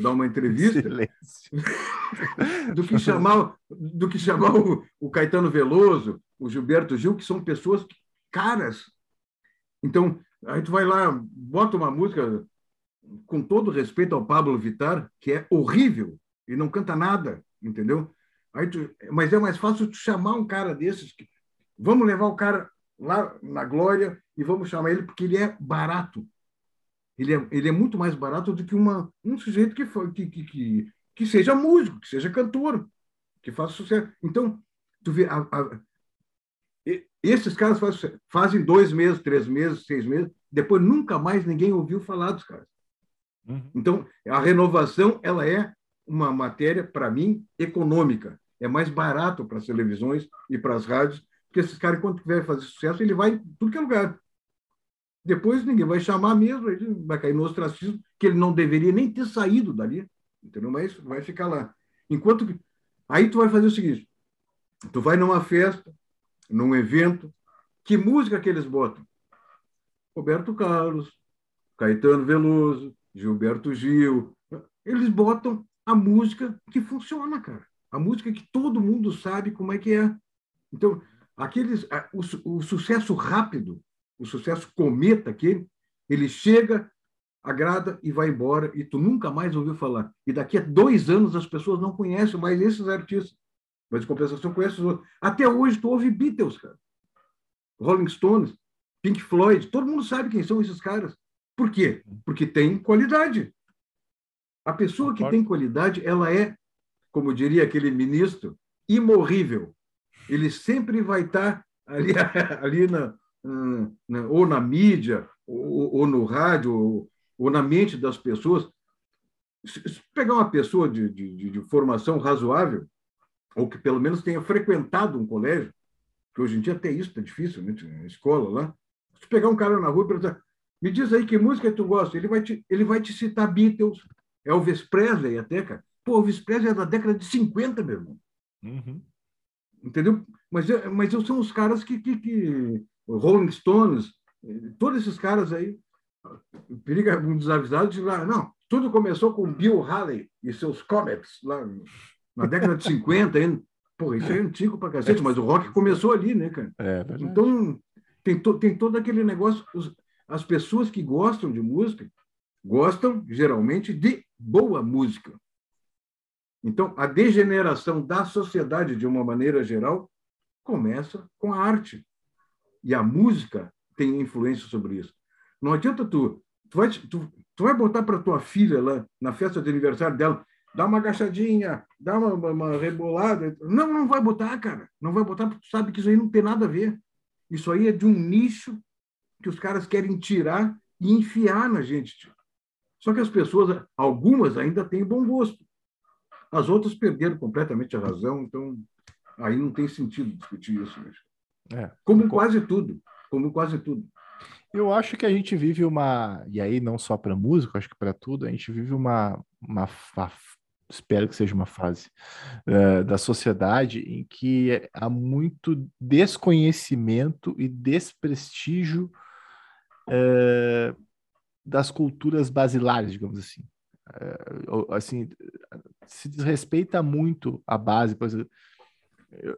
dar uma entrevista, do que chamar, do que chamar o, o, Caetano Veloso, o Gilberto Gil, que são pessoas caras. Então, aí tu vai lá, bota uma música com todo respeito ao Pablo Vittar, que é horrível e não canta nada, entendeu? Aí tu, mas é mais fácil tu chamar um cara desses que Vamos levar o cara lá na glória e vamos chamar ele porque ele é barato. Ele é, ele é muito mais barato do que uma, um sujeito que, foi, que, que, que, que seja músico, que seja cantor, que faça sucesso. Então, tu vê, a, a, esses caras fazem, fazem dois meses, três meses, seis meses, depois nunca mais ninguém ouviu falar dos caras. Uhum. Então, a renovação ela é uma matéria, para mim, econômica. É mais barato para as televisões e para as rádios porque esses caras, quando tiver fazer sucesso, ele vai em tudo que é lugar. Depois ninguém vai chamar mesmo, ele vai cair no ostracismo, que ele não deveria nem ter saído dali, entendeu? Mas vai ficar lá. Enquanto que. Aí tu vai fazer o seguinte: tu vai numa festa, num evento, que música que eles botam? Roberto Carlos, Caetano Veloso, Gilberto Gil. Eles botam a música que funciona, cara. A música que todo mundo sabe como é que é. Então, Aqueles, o, o sucesso rápido, o sucesso cometa aquele, ele chega, agrada e vai embora, e tu nunca mais ouviu falar. E daqui a dois anos as pessoas não conhecem mais esses artistas. Mas, de compensação, conhecem os outros. Até hoje, tu ouve Beatles, cara. Rolling Stones, Pink Floyd, todo mundo sabe quem são esses caras. Por quê? Porque tem qualidade. A pessoa que tem qualidade, ela é, como diria aquele ministro, imorrível. Ele sempre vai estar ali, ali na, na, ou na mídia, ou, ou no rádio, ou, ou, na mente das pessoas. Se pegar uma pessoa de, de, de formação razoável, ou que pelo menos tenha frequentado um colégio, que hoje em dia até isso está difícil, né? escola lá. Se pegar um cara na rua e perguntar, me diz aí que música tu gosta, ele vai te, ele vai te citar Beatles, Elvis Presley até, cara. Pô, Elvis Presley é da década de 50, meu irmão. Uhum. Entendeu? Mas, mas eu são os caras que, que, que Rolling Stones, todos esses caras aí, periga um desavisado de lá, não, tudo começou com Bill Haley e seus Comets, lá na década de 50 ainda. Pô, isso é antigo pra cacete, mas o rock começou ali, né, cara? É, verdade. Então, tem, to, tem todo aquele negócio. Os, as pessoas que gostam de música gostam, geralmente, de boa música. Então, a degeneração da sociedade, de uma maneira geral, começa com a arte. E a música tem influência sobre isso. Não adianta tu. Tu vai, tu, tu vai botar para tua filha lá, na festa de aniversário dela, dá uma agachadinha, dá uma, uma, uma, rebolada. Não, não vai botar, cara. Não vai botar porque tu sabe que isso aí não tem nada a ver. Isso aí é de um nicho que os caras querem tirar e enfiar na gente. Só que as pessoas, algumas ainda têm bom gosto. As outras perderam completamente a razão, então aí não tem sentido discutir isso. É, como quase tudo. Como quase tudo. Eu acho que a gente vive uma, e aí não só para música, acho que para tudo, a gente vive uma, uma, uma espero que seja uma fase uh, da sociedade em que há muito desconhecimento e desprestígio uh, das culturas basilares, digamos assim. Uh, assim, se desrespeita muito a base. Por exemplo,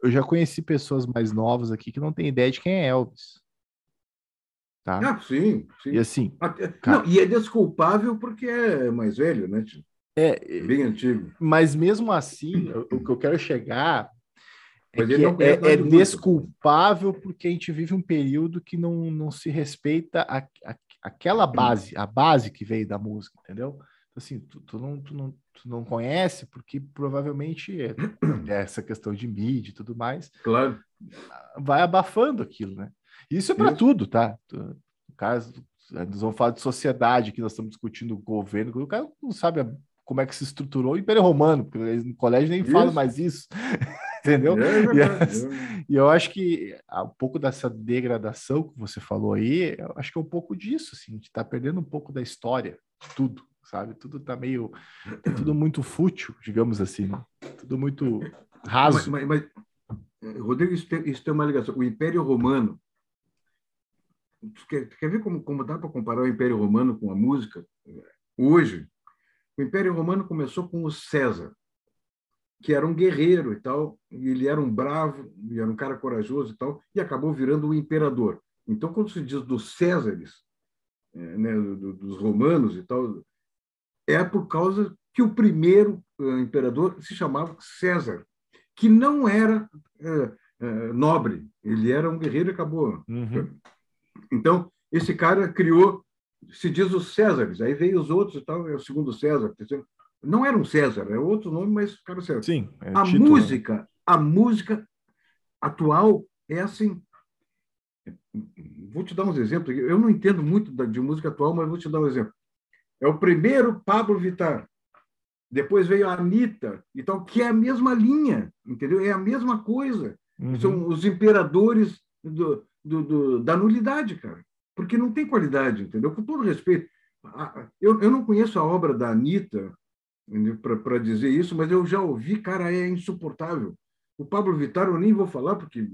eu já conheci pessoas mais novas aqui que não têm ideia de quem é Elvis. Tá? Ah, sim, sim. E assim. Até, cara, não, e é desculpável porque é mais velho, né? Tio? É, bem antigo. Mas mesmo assim, o que eu quero chegar é que é, é desculpável porque a gente vive um período que não, não se respeita a, a, aquela base, a base que veio da música, entendeu? Assim, tu, tu, não, tu, não, tu não conhece porque provavelmente é, é essa questão de mídia e tudo mais claro. vai abafando aquilo, né? Isso é para tudo, tá? No caso, nós vamos falar de sociedade, que nós estamos discutindo o governo, o cara não sabe como é que se estruturou o Império Romano, porque no colégio nem fala mais isso. Entendeu? É e, é eu acho que ah, um pouco dessa degradação que você falou aí, eu acho que é um pouco disso, assim, a gente está perdendo um pouco da história, tudo, sabe? Tudo está meio. Tá tudo muito fútil, digamos assim, né? Tudo muito raso. Mas, mas, mas Rodrigo, isso tem, isso tem, uma ligação. O Império Romano. Tu quer, quer ver como, como dá para comparar o Império Romano com a música? Hoje, o Império Romano começou com o César, que era um guerreiro e tal, e ele era um bravo, e era um cara corajoso e tal, e acabou virando o imperador. Então, quando se diz dos Césares, é, né, dos romanos e tal, é por causa que o primeiro uh, imperador se chamava César, que não era uh, uh, nobre, ele era um guerreiro e acabou. Uhum. Então, esse cara criou se diz os Césares, aí veio os outros e tal, é o segundo César, terceiro. Não era um César, é outro nome, mas cara César. Sim. É a título. música, a música atual é assim. Vou te dar uns exemplos. Eu não entendo muito de música atual, mas vou te dar um exemplo. É o primeiro Pablo Vittar. Depois veio a Anitta, e tal, que é a mesma linha, entendeu? É a mesma coisa. Uhum. São os imperadores do, do, do, da nulidade, cara porque não tem qualidade, entendeu? Com todo respeito. Eu, eu não conheço a obra da Anitta para dizer isso, mas eu já ouvi, cara, é insuportável. O Pablo Vittar eu nem vou falar, porque,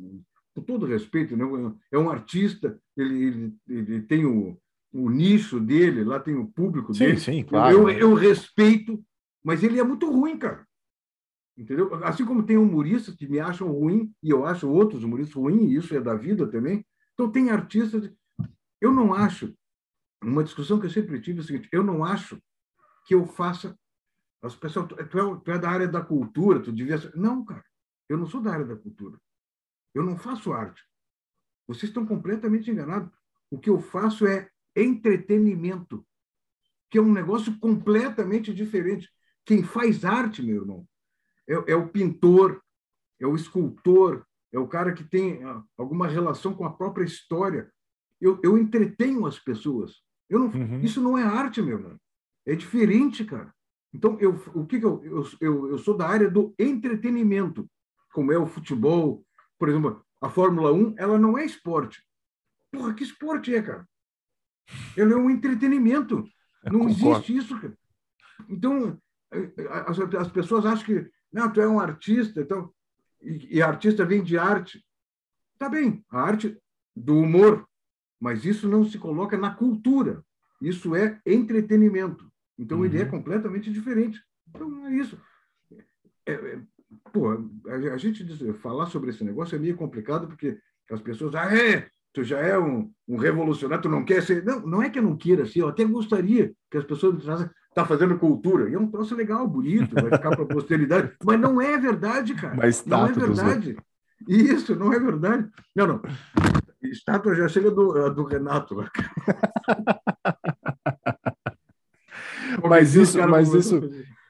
com todo respeito, né, é um artista, ele, ele, ele tem o, o nicho dele, lá tem o público sim, dele. Sim, claro. Eu, eu, eu respeito, mas ele é muito ruim, cara. Entendeu? Assim como tem humoristas que me acham ruim, e eu acho outros humoristas ruins, e isso é da vida também. Então, tem artistas eu não acho, uma discussão que eu sempre tive é o seguinte: eu não acho que eu faça. As pessoas, tu, é, tu é da área da cultura, tu devia. Não, cara, eu não sou da área da cultura. Eu não faço arte. Vocês estão completamente enganados. O que eu faço é entretenimento, que é um negócio completamente diferente. Quem faz arte, meu irmão, é, é o pintor, é o escultor, é o cara que tem ah, alguma relação com a própria história. Eu, eu entretenho as pessoas. Eu não, uhum. Isso não é arte, meu irmão. É diferente, cara. Então, eu, o que, que eu, eu, eu, eu sou da área do entretenimento, como é o futebol. Por exemplo, a Fórmula 1, ela não é esporte. Porra, que esporte é, cara? Ela é um entretenimento. Não existe isso, cara. Então, as, as pessoas acham que não, tu é um artista, então e, e artista vem de arte. Tá bem, a arte do humor, mas isso não se coloca na cultura. Isso é entretenimento. Então uhum. ele é uhum. completamente diferente. Então é isso. É, é, pô, a, a gente diz, falar sobre esse negócio é meio complicado porque as pessoas, ah, é, tu já é um, um, revolucionário, tu não quer ser. Não, não é que eu não queira ser, eu até gostaria que as pessoas tá fazendo cultura. E é um troço legal, bonito, vai ficar para a posteridade. Mas não é verdade, cara. Mas não é verdade. Isso, não é verdade. Não, não. Estátua já chega do, do Renato. mas isso, mas isso,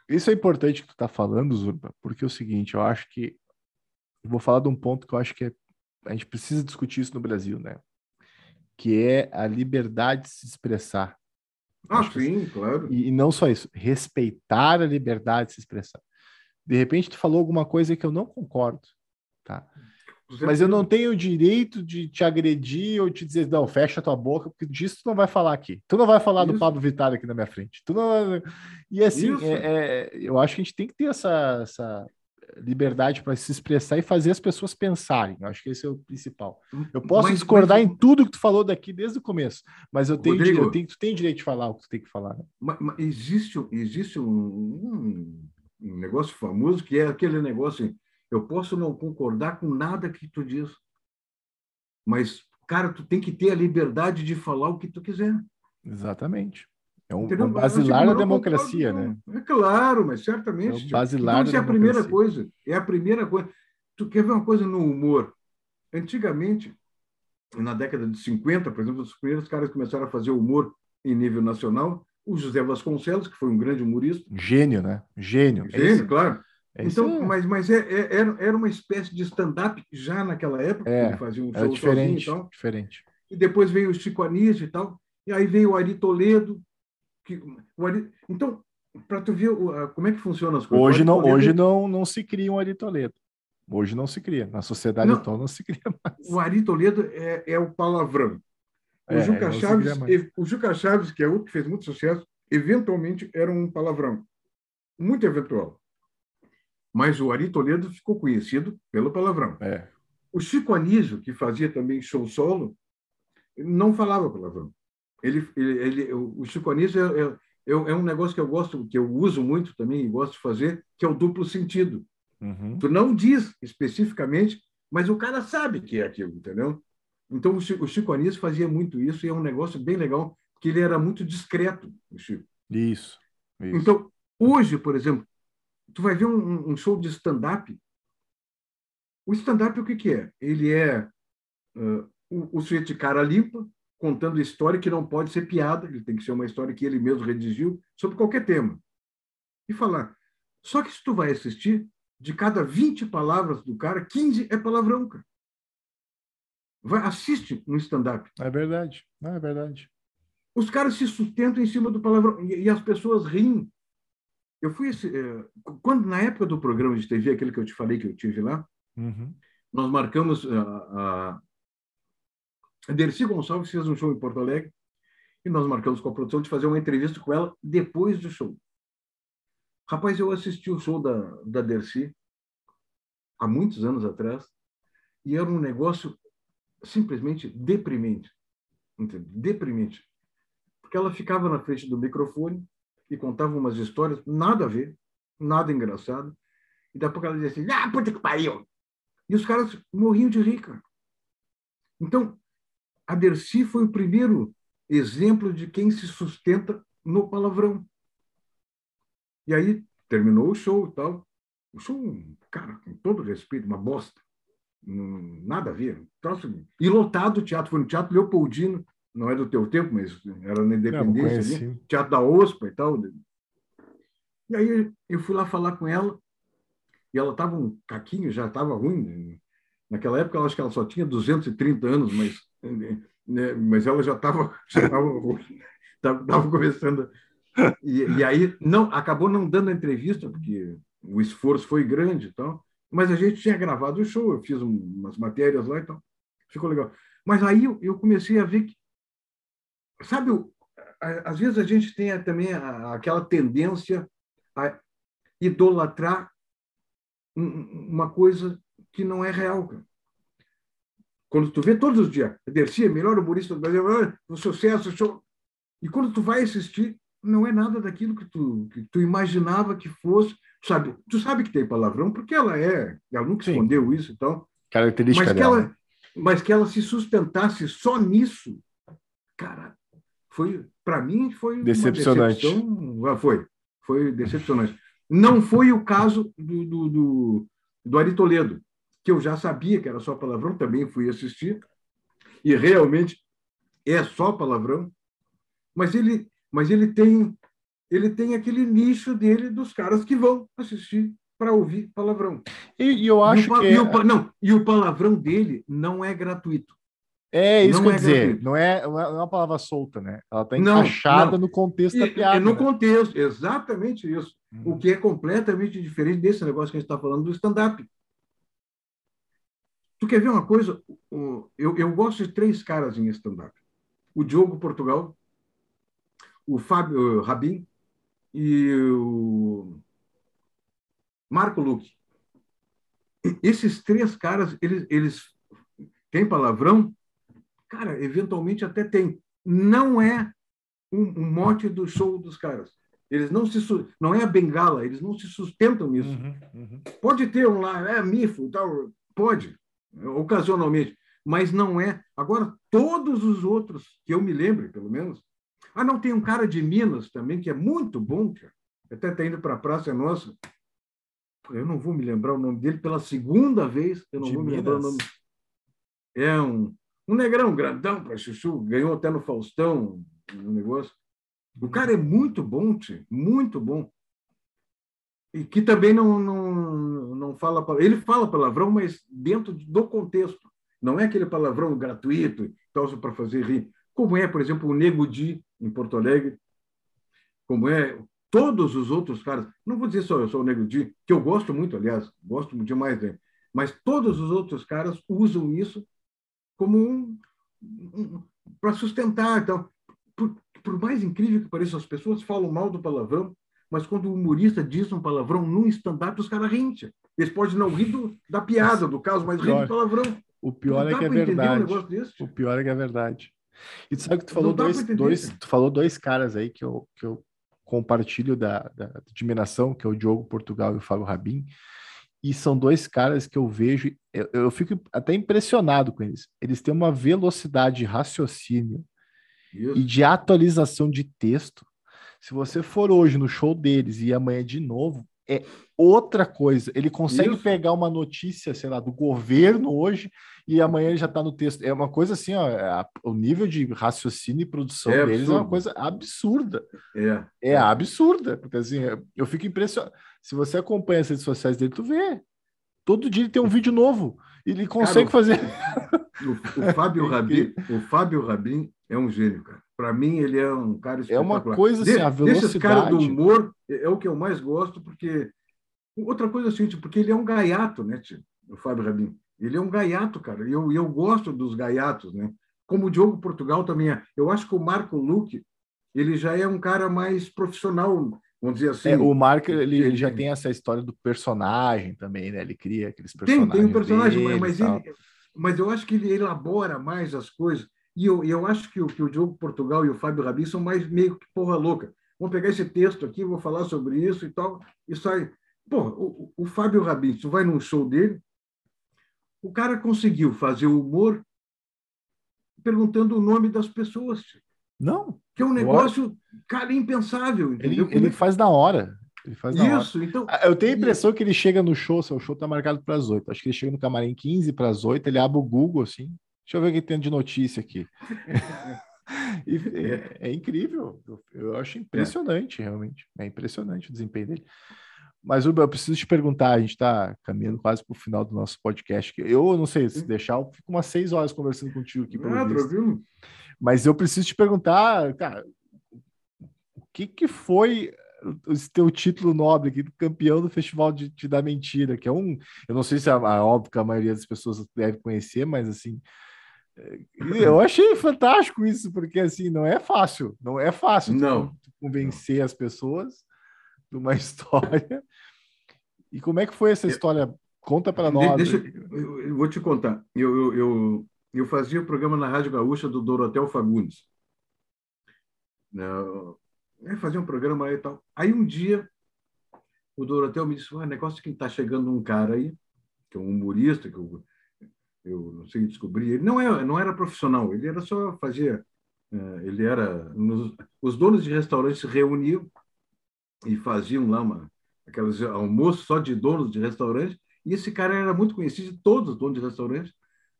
isso é importante que tu está falando, Zurba, porque é o seguinte, eu acho que eu vou falar de um ponto que eu acho que é, a gente precisa discutir isso no Brasil, né? Que é a liberdade de se expressar. Ah, sim, claro. E, e, não só isso, respeitar a liberdade de se expressar. De repente, tu falou alguma coisa que eu não concordo, tá? Mas eu não tenho o direito de te agredir ou te dizer, não, fecha tua boca, porque disso tu não vai falar aqui. Tu não vai falar isso. do Pablo Vittar aqui na minha frente. Tu não... E assim, é, é, eu acho que a gente tem que ter essa, essa liberdade para se expressar e fazer as pessoas pensarem. Eu acho que esse é o principal. Eu posso mas, discordar mas... em tudo que tu falou daqui desde o começo, mas eu tenho, Rodrigo, eu tenho, tu tem direito de falar o que tu tem que falar. Né? Mas, mas existe, existe um, um, um negócio famoso que é aquele negócio assim, eu posso não concordar com nada que tu diz, mas, cara, tu tem que ter a liberdade de falar o que tu quiser. Exatamente. É um, um basilar da democracia, né? É claro, mas certamente. É um basilar então, isso é a primeira coisa. É a primeira coisa. Tu quer ver uma coisa no humor? Antigamente, na década de 50, por exemplo, os primeiros caras começaram a fazer humor em nível nacional, o José Vasconcelos, que foi um grande humorista. Gênio, né? Gênio. Gênio, é claro. É então, mas, mas é, é, era, era uma espécie de stand-up já naquela época, é, ele fazia um show diferente, sozinho e tal. Diferente. E depois veio o Chico Anísio e tal. E aí veio o Ari Toledo, que, então, para tu ver como é que funciona as coisas. Hoje não, hoje não, não se cria um Ari Toledo. Hoje não se cria. Na sociedade não, atual não se cria mais. O Ari Toledo é, é o palavrão. O, é, Juca Chaves, o Juca Chaves, que é outro que fez muito sucesso, eventualmente era um palavrão. Muito eventual. Mas o Ari Toledo ficou conhecido pelo palavrão. É. O Chico Anísio, que fazia também show solo, não falava palavrão. Ele, ele, ele, o Chico Anísio é, é, é, um negócio que eu gosto, que eu uso muito também e gosto de fazer, que é o duplo sentido. Uhum. Tu não diz especificamente, mas o cara sabe que é aquilo, entendeu? Então o Chico, o Chico Anísio fazia muito isso e é um negócio bem legal, que ele era muito discreto, o Chico. Isso. isso. Então, hoje, por exemplo, tu vai ver um, um show de stand-up. O stand-up o que, que é? Ele é uh, o, o sujeito de cara limpa, contando história que não pode ser piada, ele tem que ser uma história que ele mesmo redigiu sobre qualquer tema. E falar. Só que se tu vai assistir, de cada 20 palavras do cara, 15 é palavrão, cara. Vai, assiste um stand-up. É verdade, é verdade. Os caras se sustentam em cima do palavrão e, e as pessoas riem. Eu fui esse, é, quando na época do programa de TV, aquele que eu te falei que eu tive lá, uhum. nós marcamos a, a a Dercy Gonçalves fez um show em Porto Alegre e nós marcamos com a produção de fazer uma entrevista com ela depois do show. Rapaz, eu assisti o show da, da Dercy há muitos anos atrás e era um negócio simplesmente deprimente. Entendeu? Deprimente. Porque ela ficava na frente do microfone e contava umas histórias, nada a ver, nada engraçado. E daqui a pouco ela dizia assim: ah, puta que pariu! E os caras morriam de rir, cara. Então, a Dercy foi o primeiro exemplo de quem se sustenta no palavrão. E aí terminou o show e tal. O show, cara, com todo respeito, uma bosta. Nada a ver. E lotado o teatro, foi no Teatro Leopoldino, não é do teu tempo, mas era na Independência, ali, Teatro da OSPA e tal. E aí eu fui lá falar com ela, e ela estava um caquinho, já estava ruim. Naquela época, eu acho que ela só tinha 230 anos, mas, né, mas ela já estava já começando. E, e, aí não acabou não dando a entrevista, porque o esforço foi grande e tal. Mas a gente tinha gravado o show, eu fiz umas matérias lá e tal. Ficou legal. Mas aí eu comecei a ver que sabe, às vezes a gente tem também aquela tendência a idolatrar uma coisa que não é real. Quando tu vê todos os dias, Dercy é melhor humorista do Brasil, ah, o sucesso, show. E quando tu vai assistir, não é nada daquilo que tu, que tu imaginava que fosse. Sabe, tu sabe que tem palavrão, porque ela é, ela nunca Sim. escondeu isso e então, tal. Característica mas que dela. Ela, mas que ela se sustentasse só nisso, cara, foi para mim foi decepcionante. Decepção, ah, foi, foi decepcionante. Não foi o caso do, do, do, do Ari Toledo, que eu já sabia que era só palavrão, também fui assistir, e realmente é só palavrão, mas ele, mas ele tem ele tem aquele nicho dele dos caras que vão assistir para ouvir palavrão. E, e eu acho e o, que e o, não, e o palavrão dele não é gratuito. É isso não que eu é dizer, não é, não é uma palavra solta, né? Ela está encaixada não, no contexto da piada. É no né? contexto, exatamente isso. Hum. O que é completamente diferente desse negócio que a gente está falando do stand-up. Tu quer ver uma coisa? Eu, eu gosto de três caras em stand-up: o Diogo Portugal, o Fábio Rabin e o Marco Luque. Esses três caras, eles, eles têm palavrão Cara, eventualmente até tem. Não é um, um mote do show dos caras. Eles não se não é a bengala, eles não se sustentam nisso. Uhum, uhum. Pode ter um lá, é mifo, tal, pode, ocasionalmente, mas não é. Agora todos os outros que eu me lembro, pelo menos. Ah, não tem um cara de Minas também que é muito bom, cara. Até está indo para a Praça Nossa. Eu não vou me lembrar o nome dele pela segunda vez. Eu não de vou me lembrar o nome. É um um negrão grandão para chuchu, ganhou até no Faustão no negócio. O cara é muito bom, tio, muito bom. E que também não, não, não fala. Ele fala palavrão, mas dentro do contexto. Não é aquele palavrão gratuito, tal para fazer rir. Como é, por exemplo, o Nego Di, em Porto Alegre. Como é todos os outros caras. Não vou dizer só eu sou o Nego Di, que eu gosto muito, aliás, gosto demais dele. Mas todos os outros caras usam isso como um, um para sustentar. Então, por, por, mais incrível que pareça, as pessoas falam mal do palavrão, mas quando o humorista diz um palavrão num stand-up, os caras riem. Eles podem não rir do, da piada, do caso, mas riem do palavrão. O pior é que é verdade. Um o pior é que é verdade. E tu sabe que tu falou dois, dois, tu falou dois caras aí que eu, que eu compartilho da, da admiração, que é o Diogo Portugal e o Fábio Rabin. E são dois caras que eu vejo, eu, eu fico até impressionado com eles. Eles têm uma velocidade de raciocínio Isso. e de atualização de texto. Se você for hoje no show deles e amanhã de novo, é outra coisa. Ele consegue Isso. pegar uma notícia, sei lá, do governo hoje e amanhã ele já está no texto. É uma coisa assim, ó, é a, o nível de raciocínio e produção é deles absurdo. é uma coisa absurda. É. É absurda. Porque assim, eu fico impressionado. Se você acompanha as redes sociais dele, tu vê. Todo dia ele tem um vídeo novo. Ele consegue cara, fazer. O, o Fábio Rabin, o Fábio Rabin é um gênio, cara. Para mim, ele é um cara espetacular. É uma coisa assim, a velocidade. Desses caras do humor é o que eu mais gosto, porque. Outra coisa assim, porque ele é um gaiato, né, tio? o Fábio Rabin. Ele é um gaiato, cara. E eu, eu gosto dos gaiatos, né? Como o Diogo Portugal também é. Eu acho que o Marco Luque, ele já é um cara mais profissional Vamos dizer assim. É, o Mark ele, ele, já tem essa história do personagem também, né? Ele cria aqueles personagens. Tem, tem um personagem, mas, ele, mas eu acho que ele elabora mais as coisas. E eu, eu acho que o, que o Diogo Portugal e o Fábio Rabi são mais meio que porra louca. Vamos pegar esse texto aqui, vou falar sobre isso e tal, e sai. Pô, o, o Fábio Rabi, tu vai num show dele, o cara conseguiu fazer o humor perguntando o nome das pessoas. Não. Que é um negócio, cara, impensável. Entendeu? Ele, ele faz na hora. Ele faz na Isso, hora. então. Ah, eu tenho a impressão que ele chega no show, o show tá marcado para as 8. Acho que ele chega no camarim 15 para as 8, ele abre o Google assim. Deixa eu ver o que tem de notícia aqui. é, é, incrível. Eu, acho impressionante, realmente. É impressionante o desempenho dele. Mas, Uber, eu preciso te perguntar, a gente está caminhando quase para o final do nosso podcast. Eu não sei, se deixar, eu fico umas seis horas conversando contigo aqui. Ah, tranquilo. Mas eu preciso te perguntar, cara, o que, que foi esse teu título nobre aqui, campeão do Festival de, de da Mentira, que é um. Eu não sei se é óbvio que a maioria das pessoas deve conhecer, mas assim. Eu achei fantástico isso, porque assim, não é fácil, não é fácil não. convencer as pessoas de uma história. E como é que foi essa história? Conta para nós. Deixa, eu, eu, vou te contar. Eu, eu, eu, eu, fazia o programa na Rádio Gaúcha do Dorotel Fagundes. Eu fazia um programa aí e tal. Aí um dia o Dorotel me disse: ah, negócio que está chegando um cara aí, que é um humorista, que eu, eu não sei descobrir. Ele não, é, não era profissional, ele era só fazia. Eh, ele era. Os donos de restaurantes se reuniam e faziam lá uma, aqueles almoços só de donos de restaurantes, e esse cara era muito conhecido de todos os donos de restaurantes,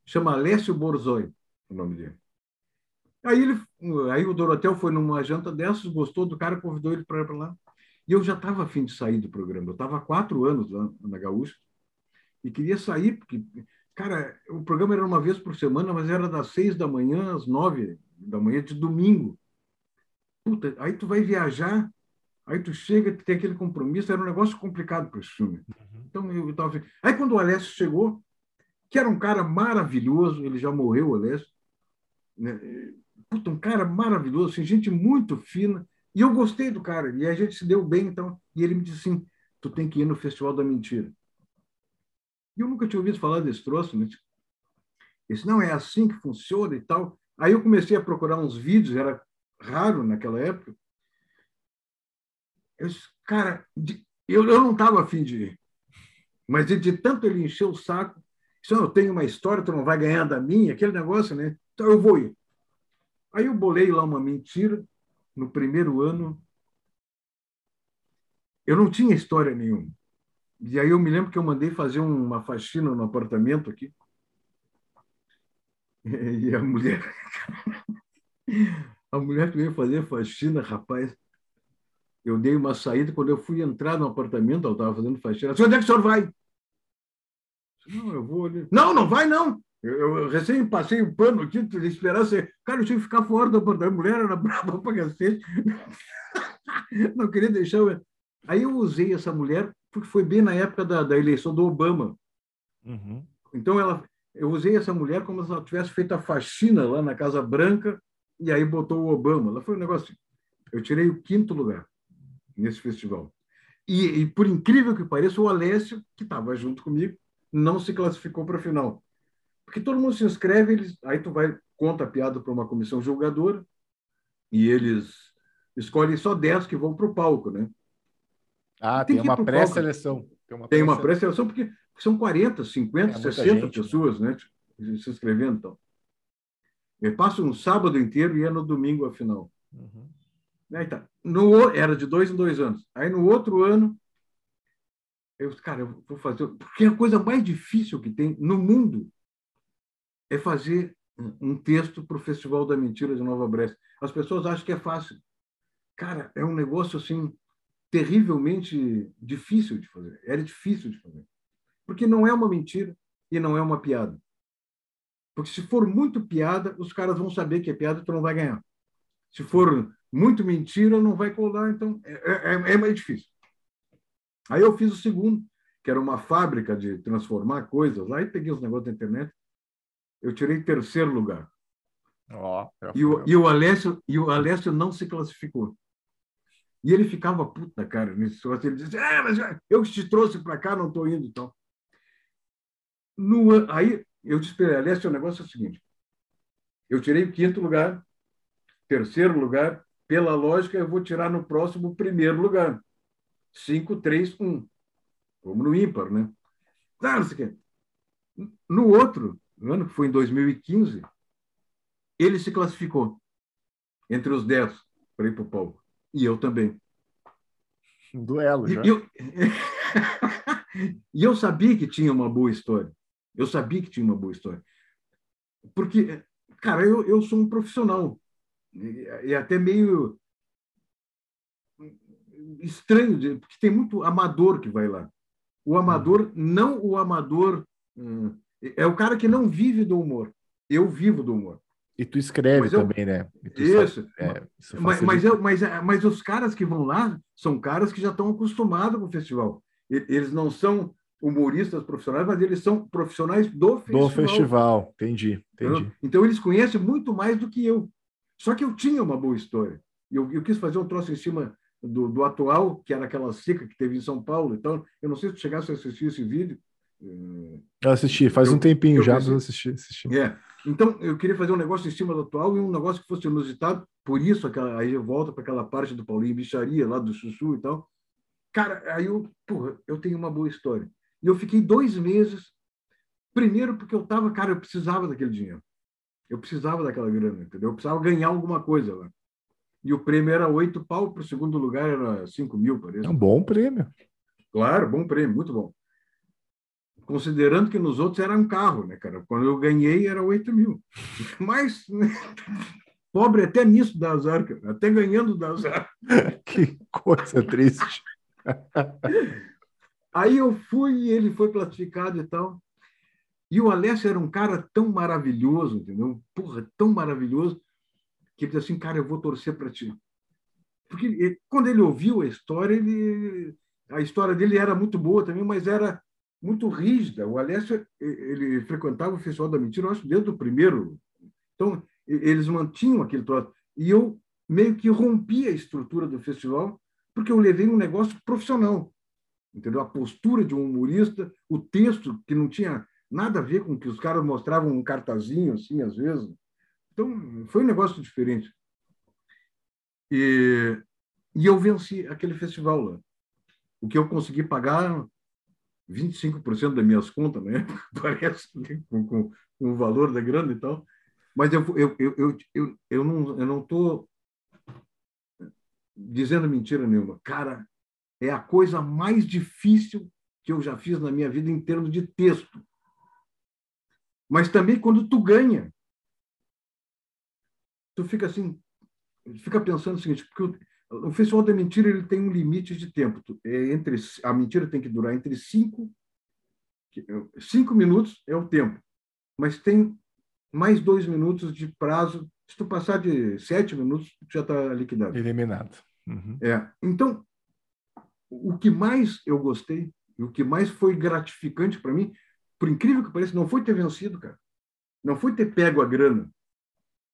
chama Alessio Borzoi, o nome dele. Aí, ele, aí o Dorotel foi numa janta dessas, gostou do cara, convidou ele para ir para lá. E eu já estava afim de sair do programa. Eu estava há quatro anos lá na Gaúcha e queria sair, porque, cara, o programa era uma vez por semana, mas era das seis da manhã às nove da manhã de domingo. Puta, aí tu vai viajar Aí tu chega, tem aquele compromisso, era um negócio complicado para esse filme. Uhum. Então eu estava. Aí quando o Alessio chegou, que era um cara maravilhoso, ele já morreu, o Alessio, né? Puta, um cara maravilhoso, assim, gente muito fina, e eu gostei do cara, e a gente se deu bem, então. E ele me disse assim: tu tem que ir no Festival da Mentira. E eu nunca tinha ouvido falar desse troço, né? Esse não é assim que funciona e tal. Aí eu comecei a procurar uns vídeos, era raro naquela época, eu disse, cara, eu, eu não estava afim de ir. Mas de, de, tanto ele encher o saco, se eu tenho uma história, tu não vai ganhar da minha, aquele negócio, né? Então eu vou ir. Aí eu bolei lá uma mentira no primeiro ano. Eu não tinha história nenhuma. E aí eu me lembro que eu mandei fazer uma faxina no apartamento aqui. E a mulher. A mulher que veio fazer faxina, rapaz, eu dei uma saída, quando eu fui entrar no apartamento, ela estava fazendo faxina. Onde é que o senhor vai? Não, eu vou ali. Não, não vai, não. Eu, eu recém passei o pano aqui, esperar você. Cara, eu tinha que ficar fora do apartamento. A mulher era brava para cacete. não queria deixar. Aí eu usei essa mulher, porque foi bem na época da, da eleição do Obama. Uhum. Então, ela, eu usei essa mulher como se ela tivesse feito a faxina lá na Casa Branca e aí botou o Obama. Ela foi um negócio. Assim. Eu tirei o quinto lugar nesse festival. E, e, por incrível que pareça, o Alessio, que estava junto comigo, não se classificou para a final. Porque todo mundo se inscreve, eles, aí tu vai, conta a piada para uma comissão julgadora, e eles escolhem só 10 que vão para o palco, né? Ah, tem, tem uma pré-seleção. Tem uma pré-seleção, pré porque são 40, 50, é 60 gente, né? pessoas né? né? se inscrevendo. Então. Eu passo um sábado inteiro e é no domingo a final. Uhum. Aí tá. No, era de dois em dois anos. Aí no outro ano, eu, cara, eu vou fazer. Porque a coisa mais difícil que tem no mundo é fazer um texto para o Festival da Mentira de Nova Brest. As pessoas acham que é fácil. Cara, é um negócio assim terrivelmente difícil de fazer. Era difícil de fazer. Porque não é uma mentira e não é uma piada. Porque se for muito piada, os caras vão saber que é piada e tu não vai ganhar. Se for muito mentira, não vai colar, então é, é, é mais difícil. Aí eu fiz o segundo, que era uma fábrica de transformar coisas lá, e peguei os negócios da internet. Eu tirei terceiro lugar. Oh, e, o, e, o Alessio, e o Alessio não se classificou. E ele ficava puta, cara, nesse negócio. Ele dizia: é, mas eu que te trouxe para cá, não estou indo. Então. No, aí eu disse para ele: o negócio é o seguinte: eu tirei o quinto lugar, terceiro lugar, pela lógica, eu vou tirar no próximo primeiro lugar. 5, 3, 1. Como no ímpar, né? Ah, não sei o quê. No outro, no ano que foi em 2015, ele se classificou entre os 10 para ir para o palco. E eu também. Um duelo, já. E eu... e eu sabia que tinha uma boa história. Eu sabia que tinha uma boa história. Porque, cara, eu, eu sou um profissional. e, até meio estranho, porque tem muito amador que vai lá. O amador, não o amador, hum, é o cara que não vive do humor. Eu vivo do humor. E tu escreve mas também, eu, né? Isso. é, isso mas, mas, eu, mas, mas os caras que vão lá são caras que já estão acostumados com o festival. Eles não são humoristas profissionais, mas eles são profissionais do festival. Do festival, entendi, entendi. Então eles conhecem muito mais do que eu. Só que eu tinha uma boa história. Eu, eu quis fazer um troço em cima do, do atual, que era aquela seca que teve em São Paulo. Então, eu não sei se tu chegasse a assistir esse vídeo. Eu assisti, faz eu, um tempinho já, mas eu assisti, assisti. É. Então, eu queria fazer um negócio em cima do atual e um negócio que fosse inusitado. Por isso, aquela, aí eu volto para aquela parte do Paulinho Bicharia, lá do Chuchu e tal. Cara, aí eu, porra, eu tenho uma boa história. E eu fiquei dois meses, primeiro porque eu estava, cara, eu precisava daquele dinheiro. Eu precisava daquela grana, entendeu? Eu precisava ganhar alguma coisa lá. E o prêmio era oito pau, para o segundo lugar era cinco mil, parece. É um bom prêmio. Claro, bom prêmio, muito bom. Considerando que nos outros era um carro, né, cara? Quando eu ganhei era oito mil. Mas né? pobre até nisso dá azar, cara. até ganhando dá azar. que coisa triste. Aí eu fui e ele foi classificado e tal. E o Alessio era um cara tão maravilhoso, entendeu? Porra, tão maravilhoso, que ele disse assim, cara, eu vou torcer para ti. Porque ele, quando ele ouviu a história, ele, a história dele era muito boa também, mas era muito rígida. O Alessio, ele frequentava o Festival da Mentira, eu acho, desde o primeiro. Então, eles mantinham aquele troço. E eu meio que rompi a estrutura do festival, porque eu levei um negócio profissional. Entendeu? A postura de um humorista, o texto que não tinha nada a ver com que os caras mostravam um cartazinho, assim, às vezes. Então, foi um negócio diferente. E, e eu venci aquele festival lá. O que eu consegui pagar 25% das minhas contas, né? Parece, com, com, com, o valor da grana e tal. Mas eu, eu, eu, eu, eu, eu não eu não estou dizendo mentira nenhuma. Cara, é a coisa mais difícil que eu já fiz na minha vida em termos de texto mas também quando tu ganha. Tu fica assim, fica pensando o seguinte, porque o, o Festival da Mentira ele tem um limite de tempo. É entre, a mentira tem que durar entre cinco, cinco minutos é o tempo, mas tem mais dois minutos de prazo. Se tu passar de sete minutos, já está liquidado. Eliminado. Uhum. É. Então, o que mais eu gostei, e o que mais foi gratificante para mim, por incrível que pareça, não foi ter vencido, cara. Não foi ter pego a grana.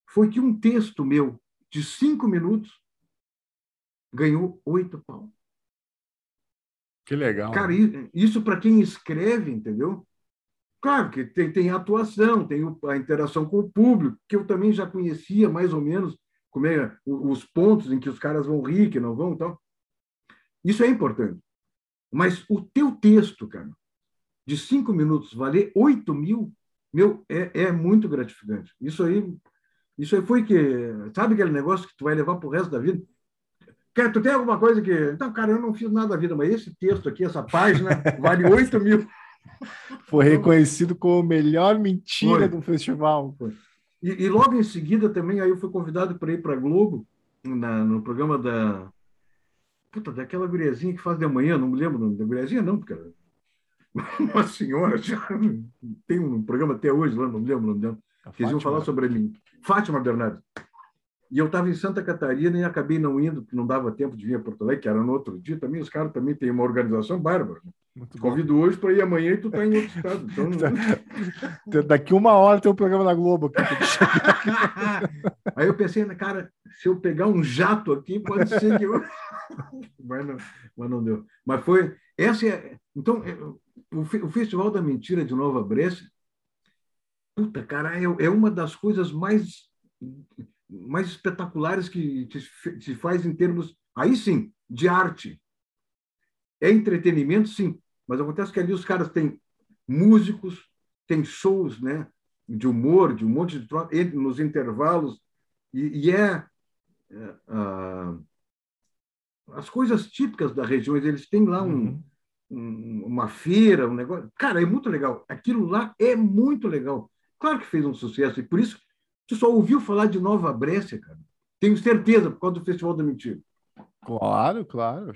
Foi que um texto meu de cinco minutos ganhou oito pau. Que legal. Cara, isso para quem escreve, entendeu? Claro que tem, tem atuação, tem a interação com o público, que eu também já conhecia mais ou menos como é, os pontos em que os caras vão rir, que não vão, então. Isso é importante. Mas o teu texto, cara, de cinco minutos valer oito mil, meu, é, é muito gratificante. Isso aí, isso aí foi que, sabe aquele negócio que tu vai levar para o resto da vida? Quer, tu tem alguma coisa que. Então, cara, eu não fiz nada da vida, mas esse texto aqui, essa página, vale 8 mil. Foi reconhecido como melhor mentira foi. do festival. E, e, logo em seguida também, aí eu fui convidado para ir para a Globo, na, no programa da. Puta, daquela guriazinha que faz de manhã, não me lembro o nome da guriazinha, não, porque uma senhora, já tem um programa até hoje lá, não lembro o nome dela, que iam falar sobre mim. Fátima Bernardes. E eu estava em Santa Catarina e acabei não indo, porque não dava tempo de vir a Porto Alegre, que era no outro dia também. Os caras também têm uma organização bárbara. Né? Convido hoje para ir amanhã e tu está em outro estado. Então... Daqui uma hora tem um programa na Globo aqui. Aí eu pensei, cara, se eu pegar um jato aqui, pode ser que eu. mas, não, mas não deu. Mas foi. Essa é. Então, o, Festival da Mentira de Nova Brécia, puta, cara, é, é uma das coisas mais, mais espetaculares que se faz em termos, aí sim, de arte. É entretenimento, sim, mas acontece que ali os caras têm músicos, tem shows, né? De humor, de um monte de troca, nos intervalos, e, e é, é uh, as coisas típicas da região. Eles têm lá um, uhum um, uma feira, um negócio. Cara, é muito legal. Aquilo lá é muito legal. Claro que fez um sucesso, e por isso tu só ouviu falar de Nova Brécia, cara. Tenho certeza, por causa do Festival da Mentira. Claro, claro.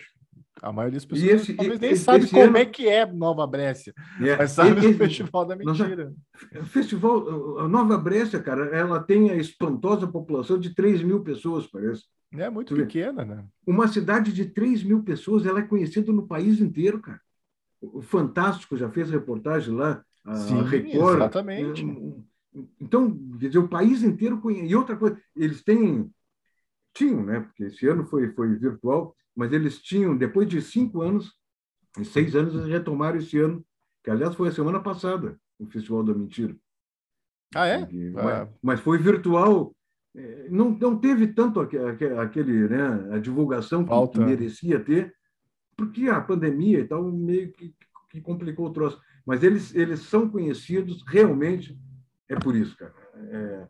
A maioria das pessoas esse, talvez nem esse, sabe esse como ano... é que é Nova Brécia, é, mas sabe esse, o Festival da Mentira. O festival, a Nova Brécia, cara, ela tem a espantosa população de 3 mil pessoas, parece. É muito tu pequena, vê? né? Uma cidade de 3 mil pessoas, ela é conhecida no país inteiro, cara. O Fantástico já fez reportagem lá, a Sim, Record. Exatamente. Então, quer dizer, o país inteiro conhece. E outra coisa, eles têm. Tinham, né? Porque esse ano foi, foi virtual, mas eles tinham, depois de cinco anos, e seis anos, eles retomaram esse ano, que aliás foi a semana passada, o Festival da Mentira. Ah, é? Mas, ah. mas foi virtual. É, não, não teve tanto aquele, né, a divulgação que, que, merecia ter, porque a pandemia e tal meio que, que complicou o troço. Mas eles, eles são conhecidos realmente, é por isso, cara. É,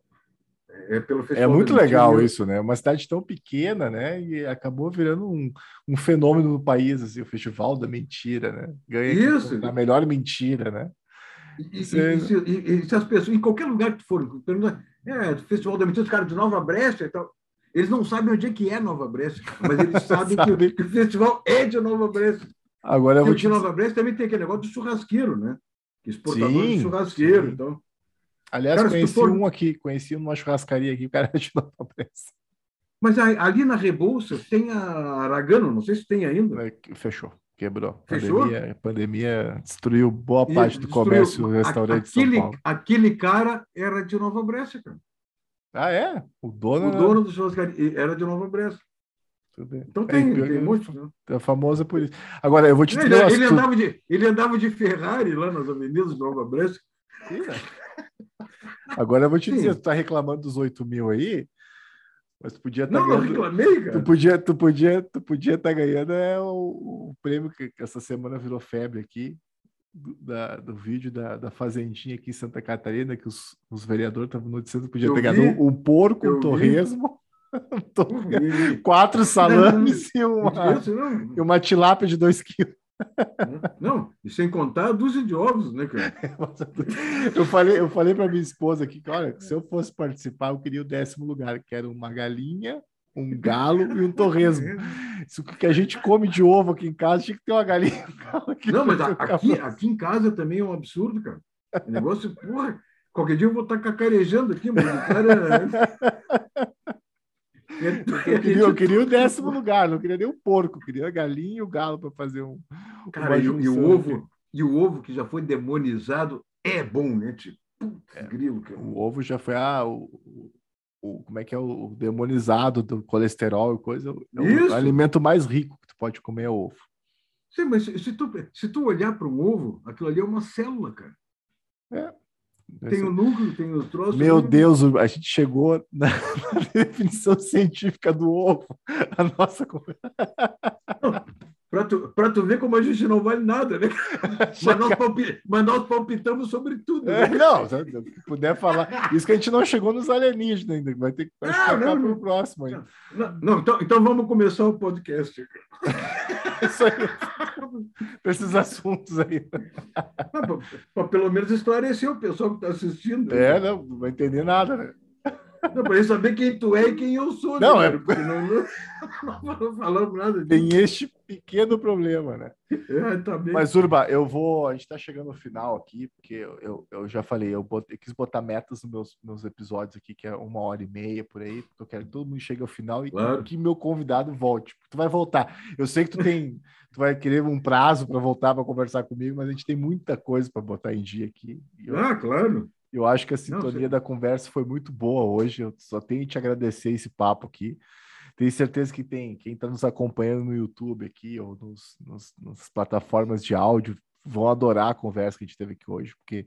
é, pelo é Festival é muito legal isso, né? Uma cidade tão pequena, né? E acabou virando um, um fenômeno no país, assim, o Festival da Mentira, né? Ganha isso. a melhor mentira, né? E, Você... e, e, e, se as pessoas, em qualquer lugar que for, pergunta, é, Festival da Mentira, os caras de Nova Brécia e tal, eles não sabem onde é que é Nova Brécia, mas eles sabem que, que, o festival é de Nova Brécia. Agora eu vou te... de Nova Brécia também tem aquele negócio do churrasqueiro, né? Exportador sim, de churrasqueiro, sim. então... Aliás, cara, conheci for... um aqui, conheci uma churrascaria aqui, o cara é de Nova Brécia. Mas ali na Rebouças tem a Aragano, não sei se tem ainda. É, fechou, quebrou. Fechou? Pandemia, pandemia destruiu boa parte do comércio do restaurante aquele, São Paulo. Aquele cara era de Nova Brécia, cara. Ah, é? O dono, o dono do churrascaria era de Nova Brécia. Então é, tem, tem muito. Né? É famosa por isso. Agora, eu vou te dizer. Ele, ele, andava de, ele andava de Ferrari lá nas avenidas de Nova Brécia. Sim, né? Agora eu vou te Sim. dizer, tu tá reclamando dos 8 mil aí, mas tu podia estar tá ganhando. Não, reclamei, cara. Tu podia, tu podia, tu podia estar tá ganhando é o, o, prêmio que essa semana virou febre aqui. Do, da, do vídeo da, da fazendinha aqui em Santa Catarina, que os, os vereadores estavam noticiando que podia ter ganhado um, um porco, um torresmo, quatro salames e uma, e uma tilápia de dois quilos. Não, e sem contar a dúzia de ovos, né, cara? Eu falei, eu falei para minha esposa aqui que, olha, se eu fosse participar, eu queria o décimo lugar, que era uma galinha, um galo e um torresmo. Isso que a gente come de ovo aqui em casa, tinha que ter uma galinha. Um Não, mas aqui, aqui em casa também é um absurdo, cara. O negócio, porra, qualquer dia eu vou estar cacarejando aqui, mano. Cara... Eu queria, eu queria o décimo lugar, não queria nem o porco, queria a galinha e o galo para fazer um. Cara, e, e, o ovo, e o ovo que já foi demonizado é bom, né? Tipo, é, grilo, O ovo já foi ah, o, o, como é que é o demonizado do colesterol e coisa. É o, o alimento mais rico que tu pode comer é ovo. Sim, mas se tu, se tu olhar para um ovo, aquilo ali é uma célula, cara. É, tem o núcleo, tem os troços. Meu Deus, a gente chegou na, na definição científica do ovo. A nossa Para tu, tu ver como a gente não vale nada, né? Mas nós, palpitamos, mas nós palpitamos sobre tudo. Né? É, não, se puder falar. Isso que a gente não chegou nos alienígenas ainda, vai ter que ficar para o próximo. Aí. Não, não, então, então vamos começar o podcast. Isso aí. Esses assuntos aí. Para pelo menos esclarecer o pessoal que está assistindo. É, não, não vai entender nada, né? Não, para ele saber quem tu é e quem eu sou. Não, né, é. Porque não, não, não falamos nada disso. Tem este pequeno problema, né? É, tá bem. Mas, Urba, eu vou. A gente está chegando no final aqui, porque eu, eu, eu já falei, eu, botei, eu, quis botar metas nos meus, meus episódios aqui, que é uma hora e meia por aí, porque eu quero que todo mundo chegue ao final e claro. que meu convidado volte. Tu vai voltar. Eu sei que tu tem. tu vai querer um prazo para voltar para conversar comigo, mas a gente tem muita coisa para botar em dia aqui. Eu, ah, claro. Eu acho que a sintonia Não, da conversa foi muito boa hoje. Eu só tenho que te agradecer esse papo aqui. Tenho certeza que tem quem está nos acompanhando no YouTube aqui ou nos, nos, nas plataformas de áudio vão adorar a conversa que a gente teve aqui hoje, porque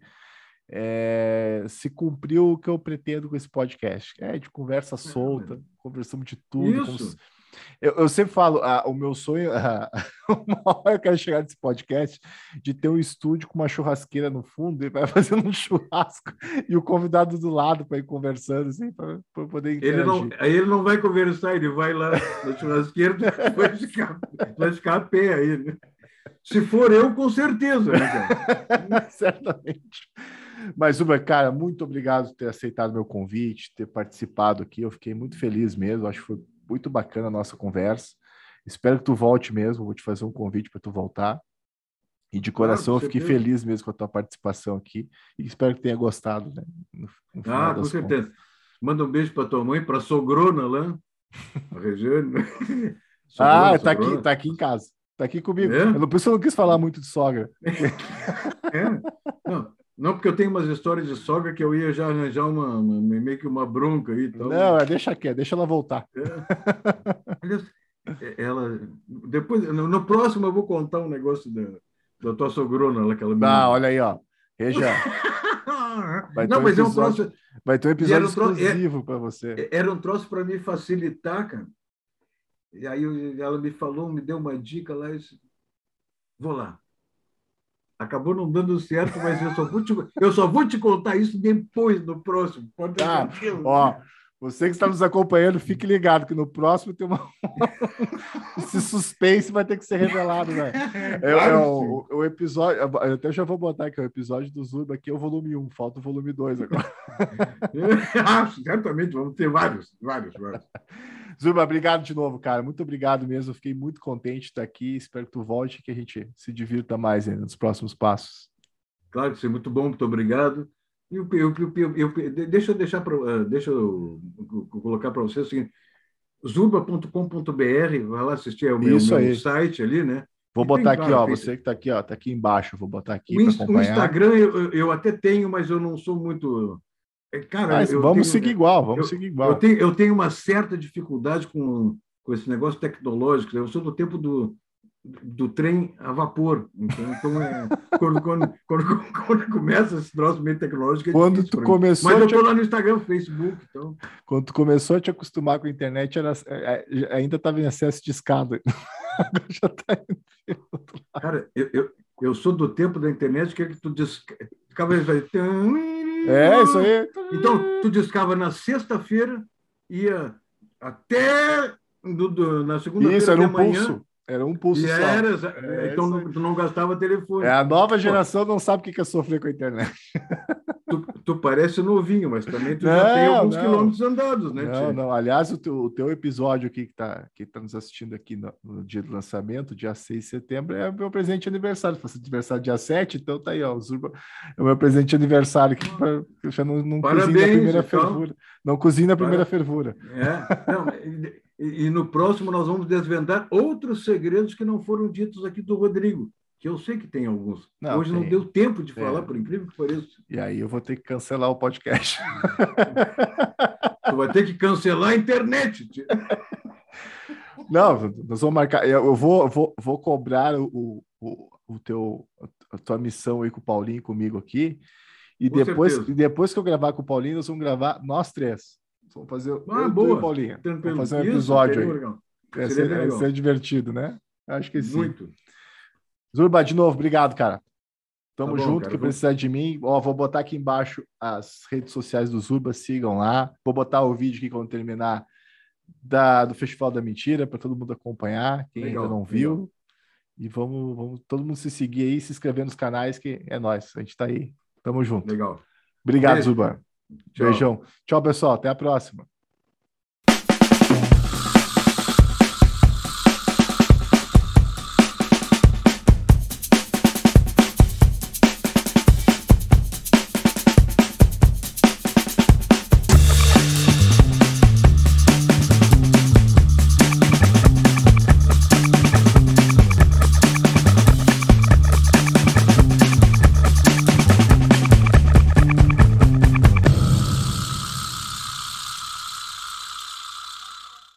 é, se cumpriu o que eu pretendo com esse podcast. É de conversa solta, é, conversamos de tudo. Isso. Eu, eu, sempre falo, ah, o meu sonho, ah, uma hora eu quero chegar nesse podcast, de ter um estúdio com uma churrasqueira no fundo e vai fazendo um churrasco e o convidado do lado para ir conversando, assim, para poder interagir. Ele não, aí ele não vai conversar, ele vai lá na churrasqueira, vai ficar, vai ficar a pé aí, né? Se for eu, com certeza, né, Certamente. Mas, Uber, cara, muito obrigado por ter aceitado meu convite, ter participado aqui. Eu fiquei muito feliz mesmo. Acho que foi muito bacana a nossa conversa. Espero que tu volte mesmo. Vou te fazer um convite para tu voltar. E de coração claro, eu fiquei feliz mesmo com a tua participação aqui. E espero que tenha gostado. Né? No, no ah, com certeza. Contas. Manda um beijo para tua mãe, para a sogrona lá, a Regiane. ah, está aqui, tá aqui em casa. Está aqui comigo. É? Eu, por isso eu não quis falar muito de sogra. É? Não, porque eu tenho umas histórias de sogra que eu ia já arranjar uma, uma meio que uma bronca aí. Tal. Não, é, deixa aqui, deixa ela voltar. É. é. Ela, depois, no, no, próximo eu vou contar um negócio da, da tua sogrona, aquela Ah, olha aí, ó. Veja. Vai não, um mas episódio, é um troço. Vai ter um episódio um troço, exclusivo para você. Era um troço para me facilitar, cara. E aí ela me falou, me deu uma dica lá, eu disse, vou lá. Acabou não dando certo, mas eu só vou te, eu só vou te contar isso depois, no próximo. Pode ah, ó, você que está nos acompanhando, fique ligado que no próximo tem uma. Esse suspense vai ter que ser revelado, né? É, é o, o, episódio. Eu até já vou botar aqui, o episódio do Zurba aqui é o volume 1, falta o volume 2 agora. ah, certamente, vamos ter vários, vários, vários. Zurba, obrigado de novo, cara. Muito obrigado mesmo. fiquei muito contente de estar aqui. Espero que tu volte e que a gente se divirta mais ainda nos próximos passos. Claro que sim, muito bom, muito obrigado. Eu, eu, eu, eu, deixa eu deixar para uh, deixa eu colocar para você o seguinte: zuba.com.br, vai lá assistir ao meu, meu site ali, né? Vou botar tem, aqui, ó, você que está aqui, ó, tá aqui embaixo, vou botar aqui. O, inst o Instagram eu, eu até tenho, mas eu não sou muito. É, cara, mas vamos tenho, seguir igual, vamos eu, seguir igual. Eu tenho, eu tenho uma certa dificuldade com, com esse negócio tecnológico. Eu sou do tempo do, do trem a vapor. Então, então é, quando, quando, quando, quando, começa esse troço meio tecnológico. É quando tu começou. Mas eu estou lá no Instagram, Facebook. Então... Quando tu começou a te acostumar com a internet, era, é, é, ainda estava em acesso de escada. Agora já tá Cara, eu, eu, eu sou do tempo da internet que, é que tu descava. É, isso aí. Então, tu discava na sexta-feira, ia até do, do, na segunda-feira. Isso, era um manhã, pulso. Era um pulso e só. Era, é, então não, tu não gastava telefone. É, a nova geração não sabe o que é sofrer com a internet. Tu, tu parece novinho, mas também tu não, já tem alguns não. quilômetros andados, né? Não, não. Aliás, o teu, o teu episódio aqui que está que tá nos assistindo aqui no, no, dia do lançamento, dia 6 de setembro, é o meu presente de aniversário. Se fosse aniversário dia 7, então tá aí, ó. Zurba é o meu presente de aniversário que eu já não, não Parabéns, cozinho na primeira então. fervura. Não cozinho na primeira fervura. É, não, e, e no próximo nós vamos desvendar outros segredos que não foram ditos aqui do Rodrigo que eu sei que tem alguns. Não, Hoje tem. não deu tempo de falar, por incrível que pareça. E aí eu vou ter que cancelar o podcast. tu vai ter que cancelar a internet. Não, nós vamos marcar. Eu vou, vou, vou cobrar o, o, o teu, a tua missão aí com o Paulinho comigo aqui. E depois, e depois que eu gravar com o Paulinho, nós vamos gravar nós três. Vamos fazer ah, boa. Paulinho. Vamos fazer um episódio Isso, aí. Vai ser, vai ser divertido, né? Acho que sim. Muito. Zurba, de novo, obrigado, cara. Tamo tá bom, junto, cara, que vou... precisar de mim. Ó, vou botar aqui embaixo as redes sociais do Zurba, sigam lá. Vou botar o vídeo aqui quando terminar da, do Festival da Mentira, para todo mundo acompanhar, quem legal, ainda não viu. Legal. E vamos, vamos todo mundo se seguir aí, se inscrever nos canais, que é nós. A gente tá aí. Tamo junto. Legal. Obrigado, Beijo. Zurba. Beijão. Tchau, pessoal. Até a próxima.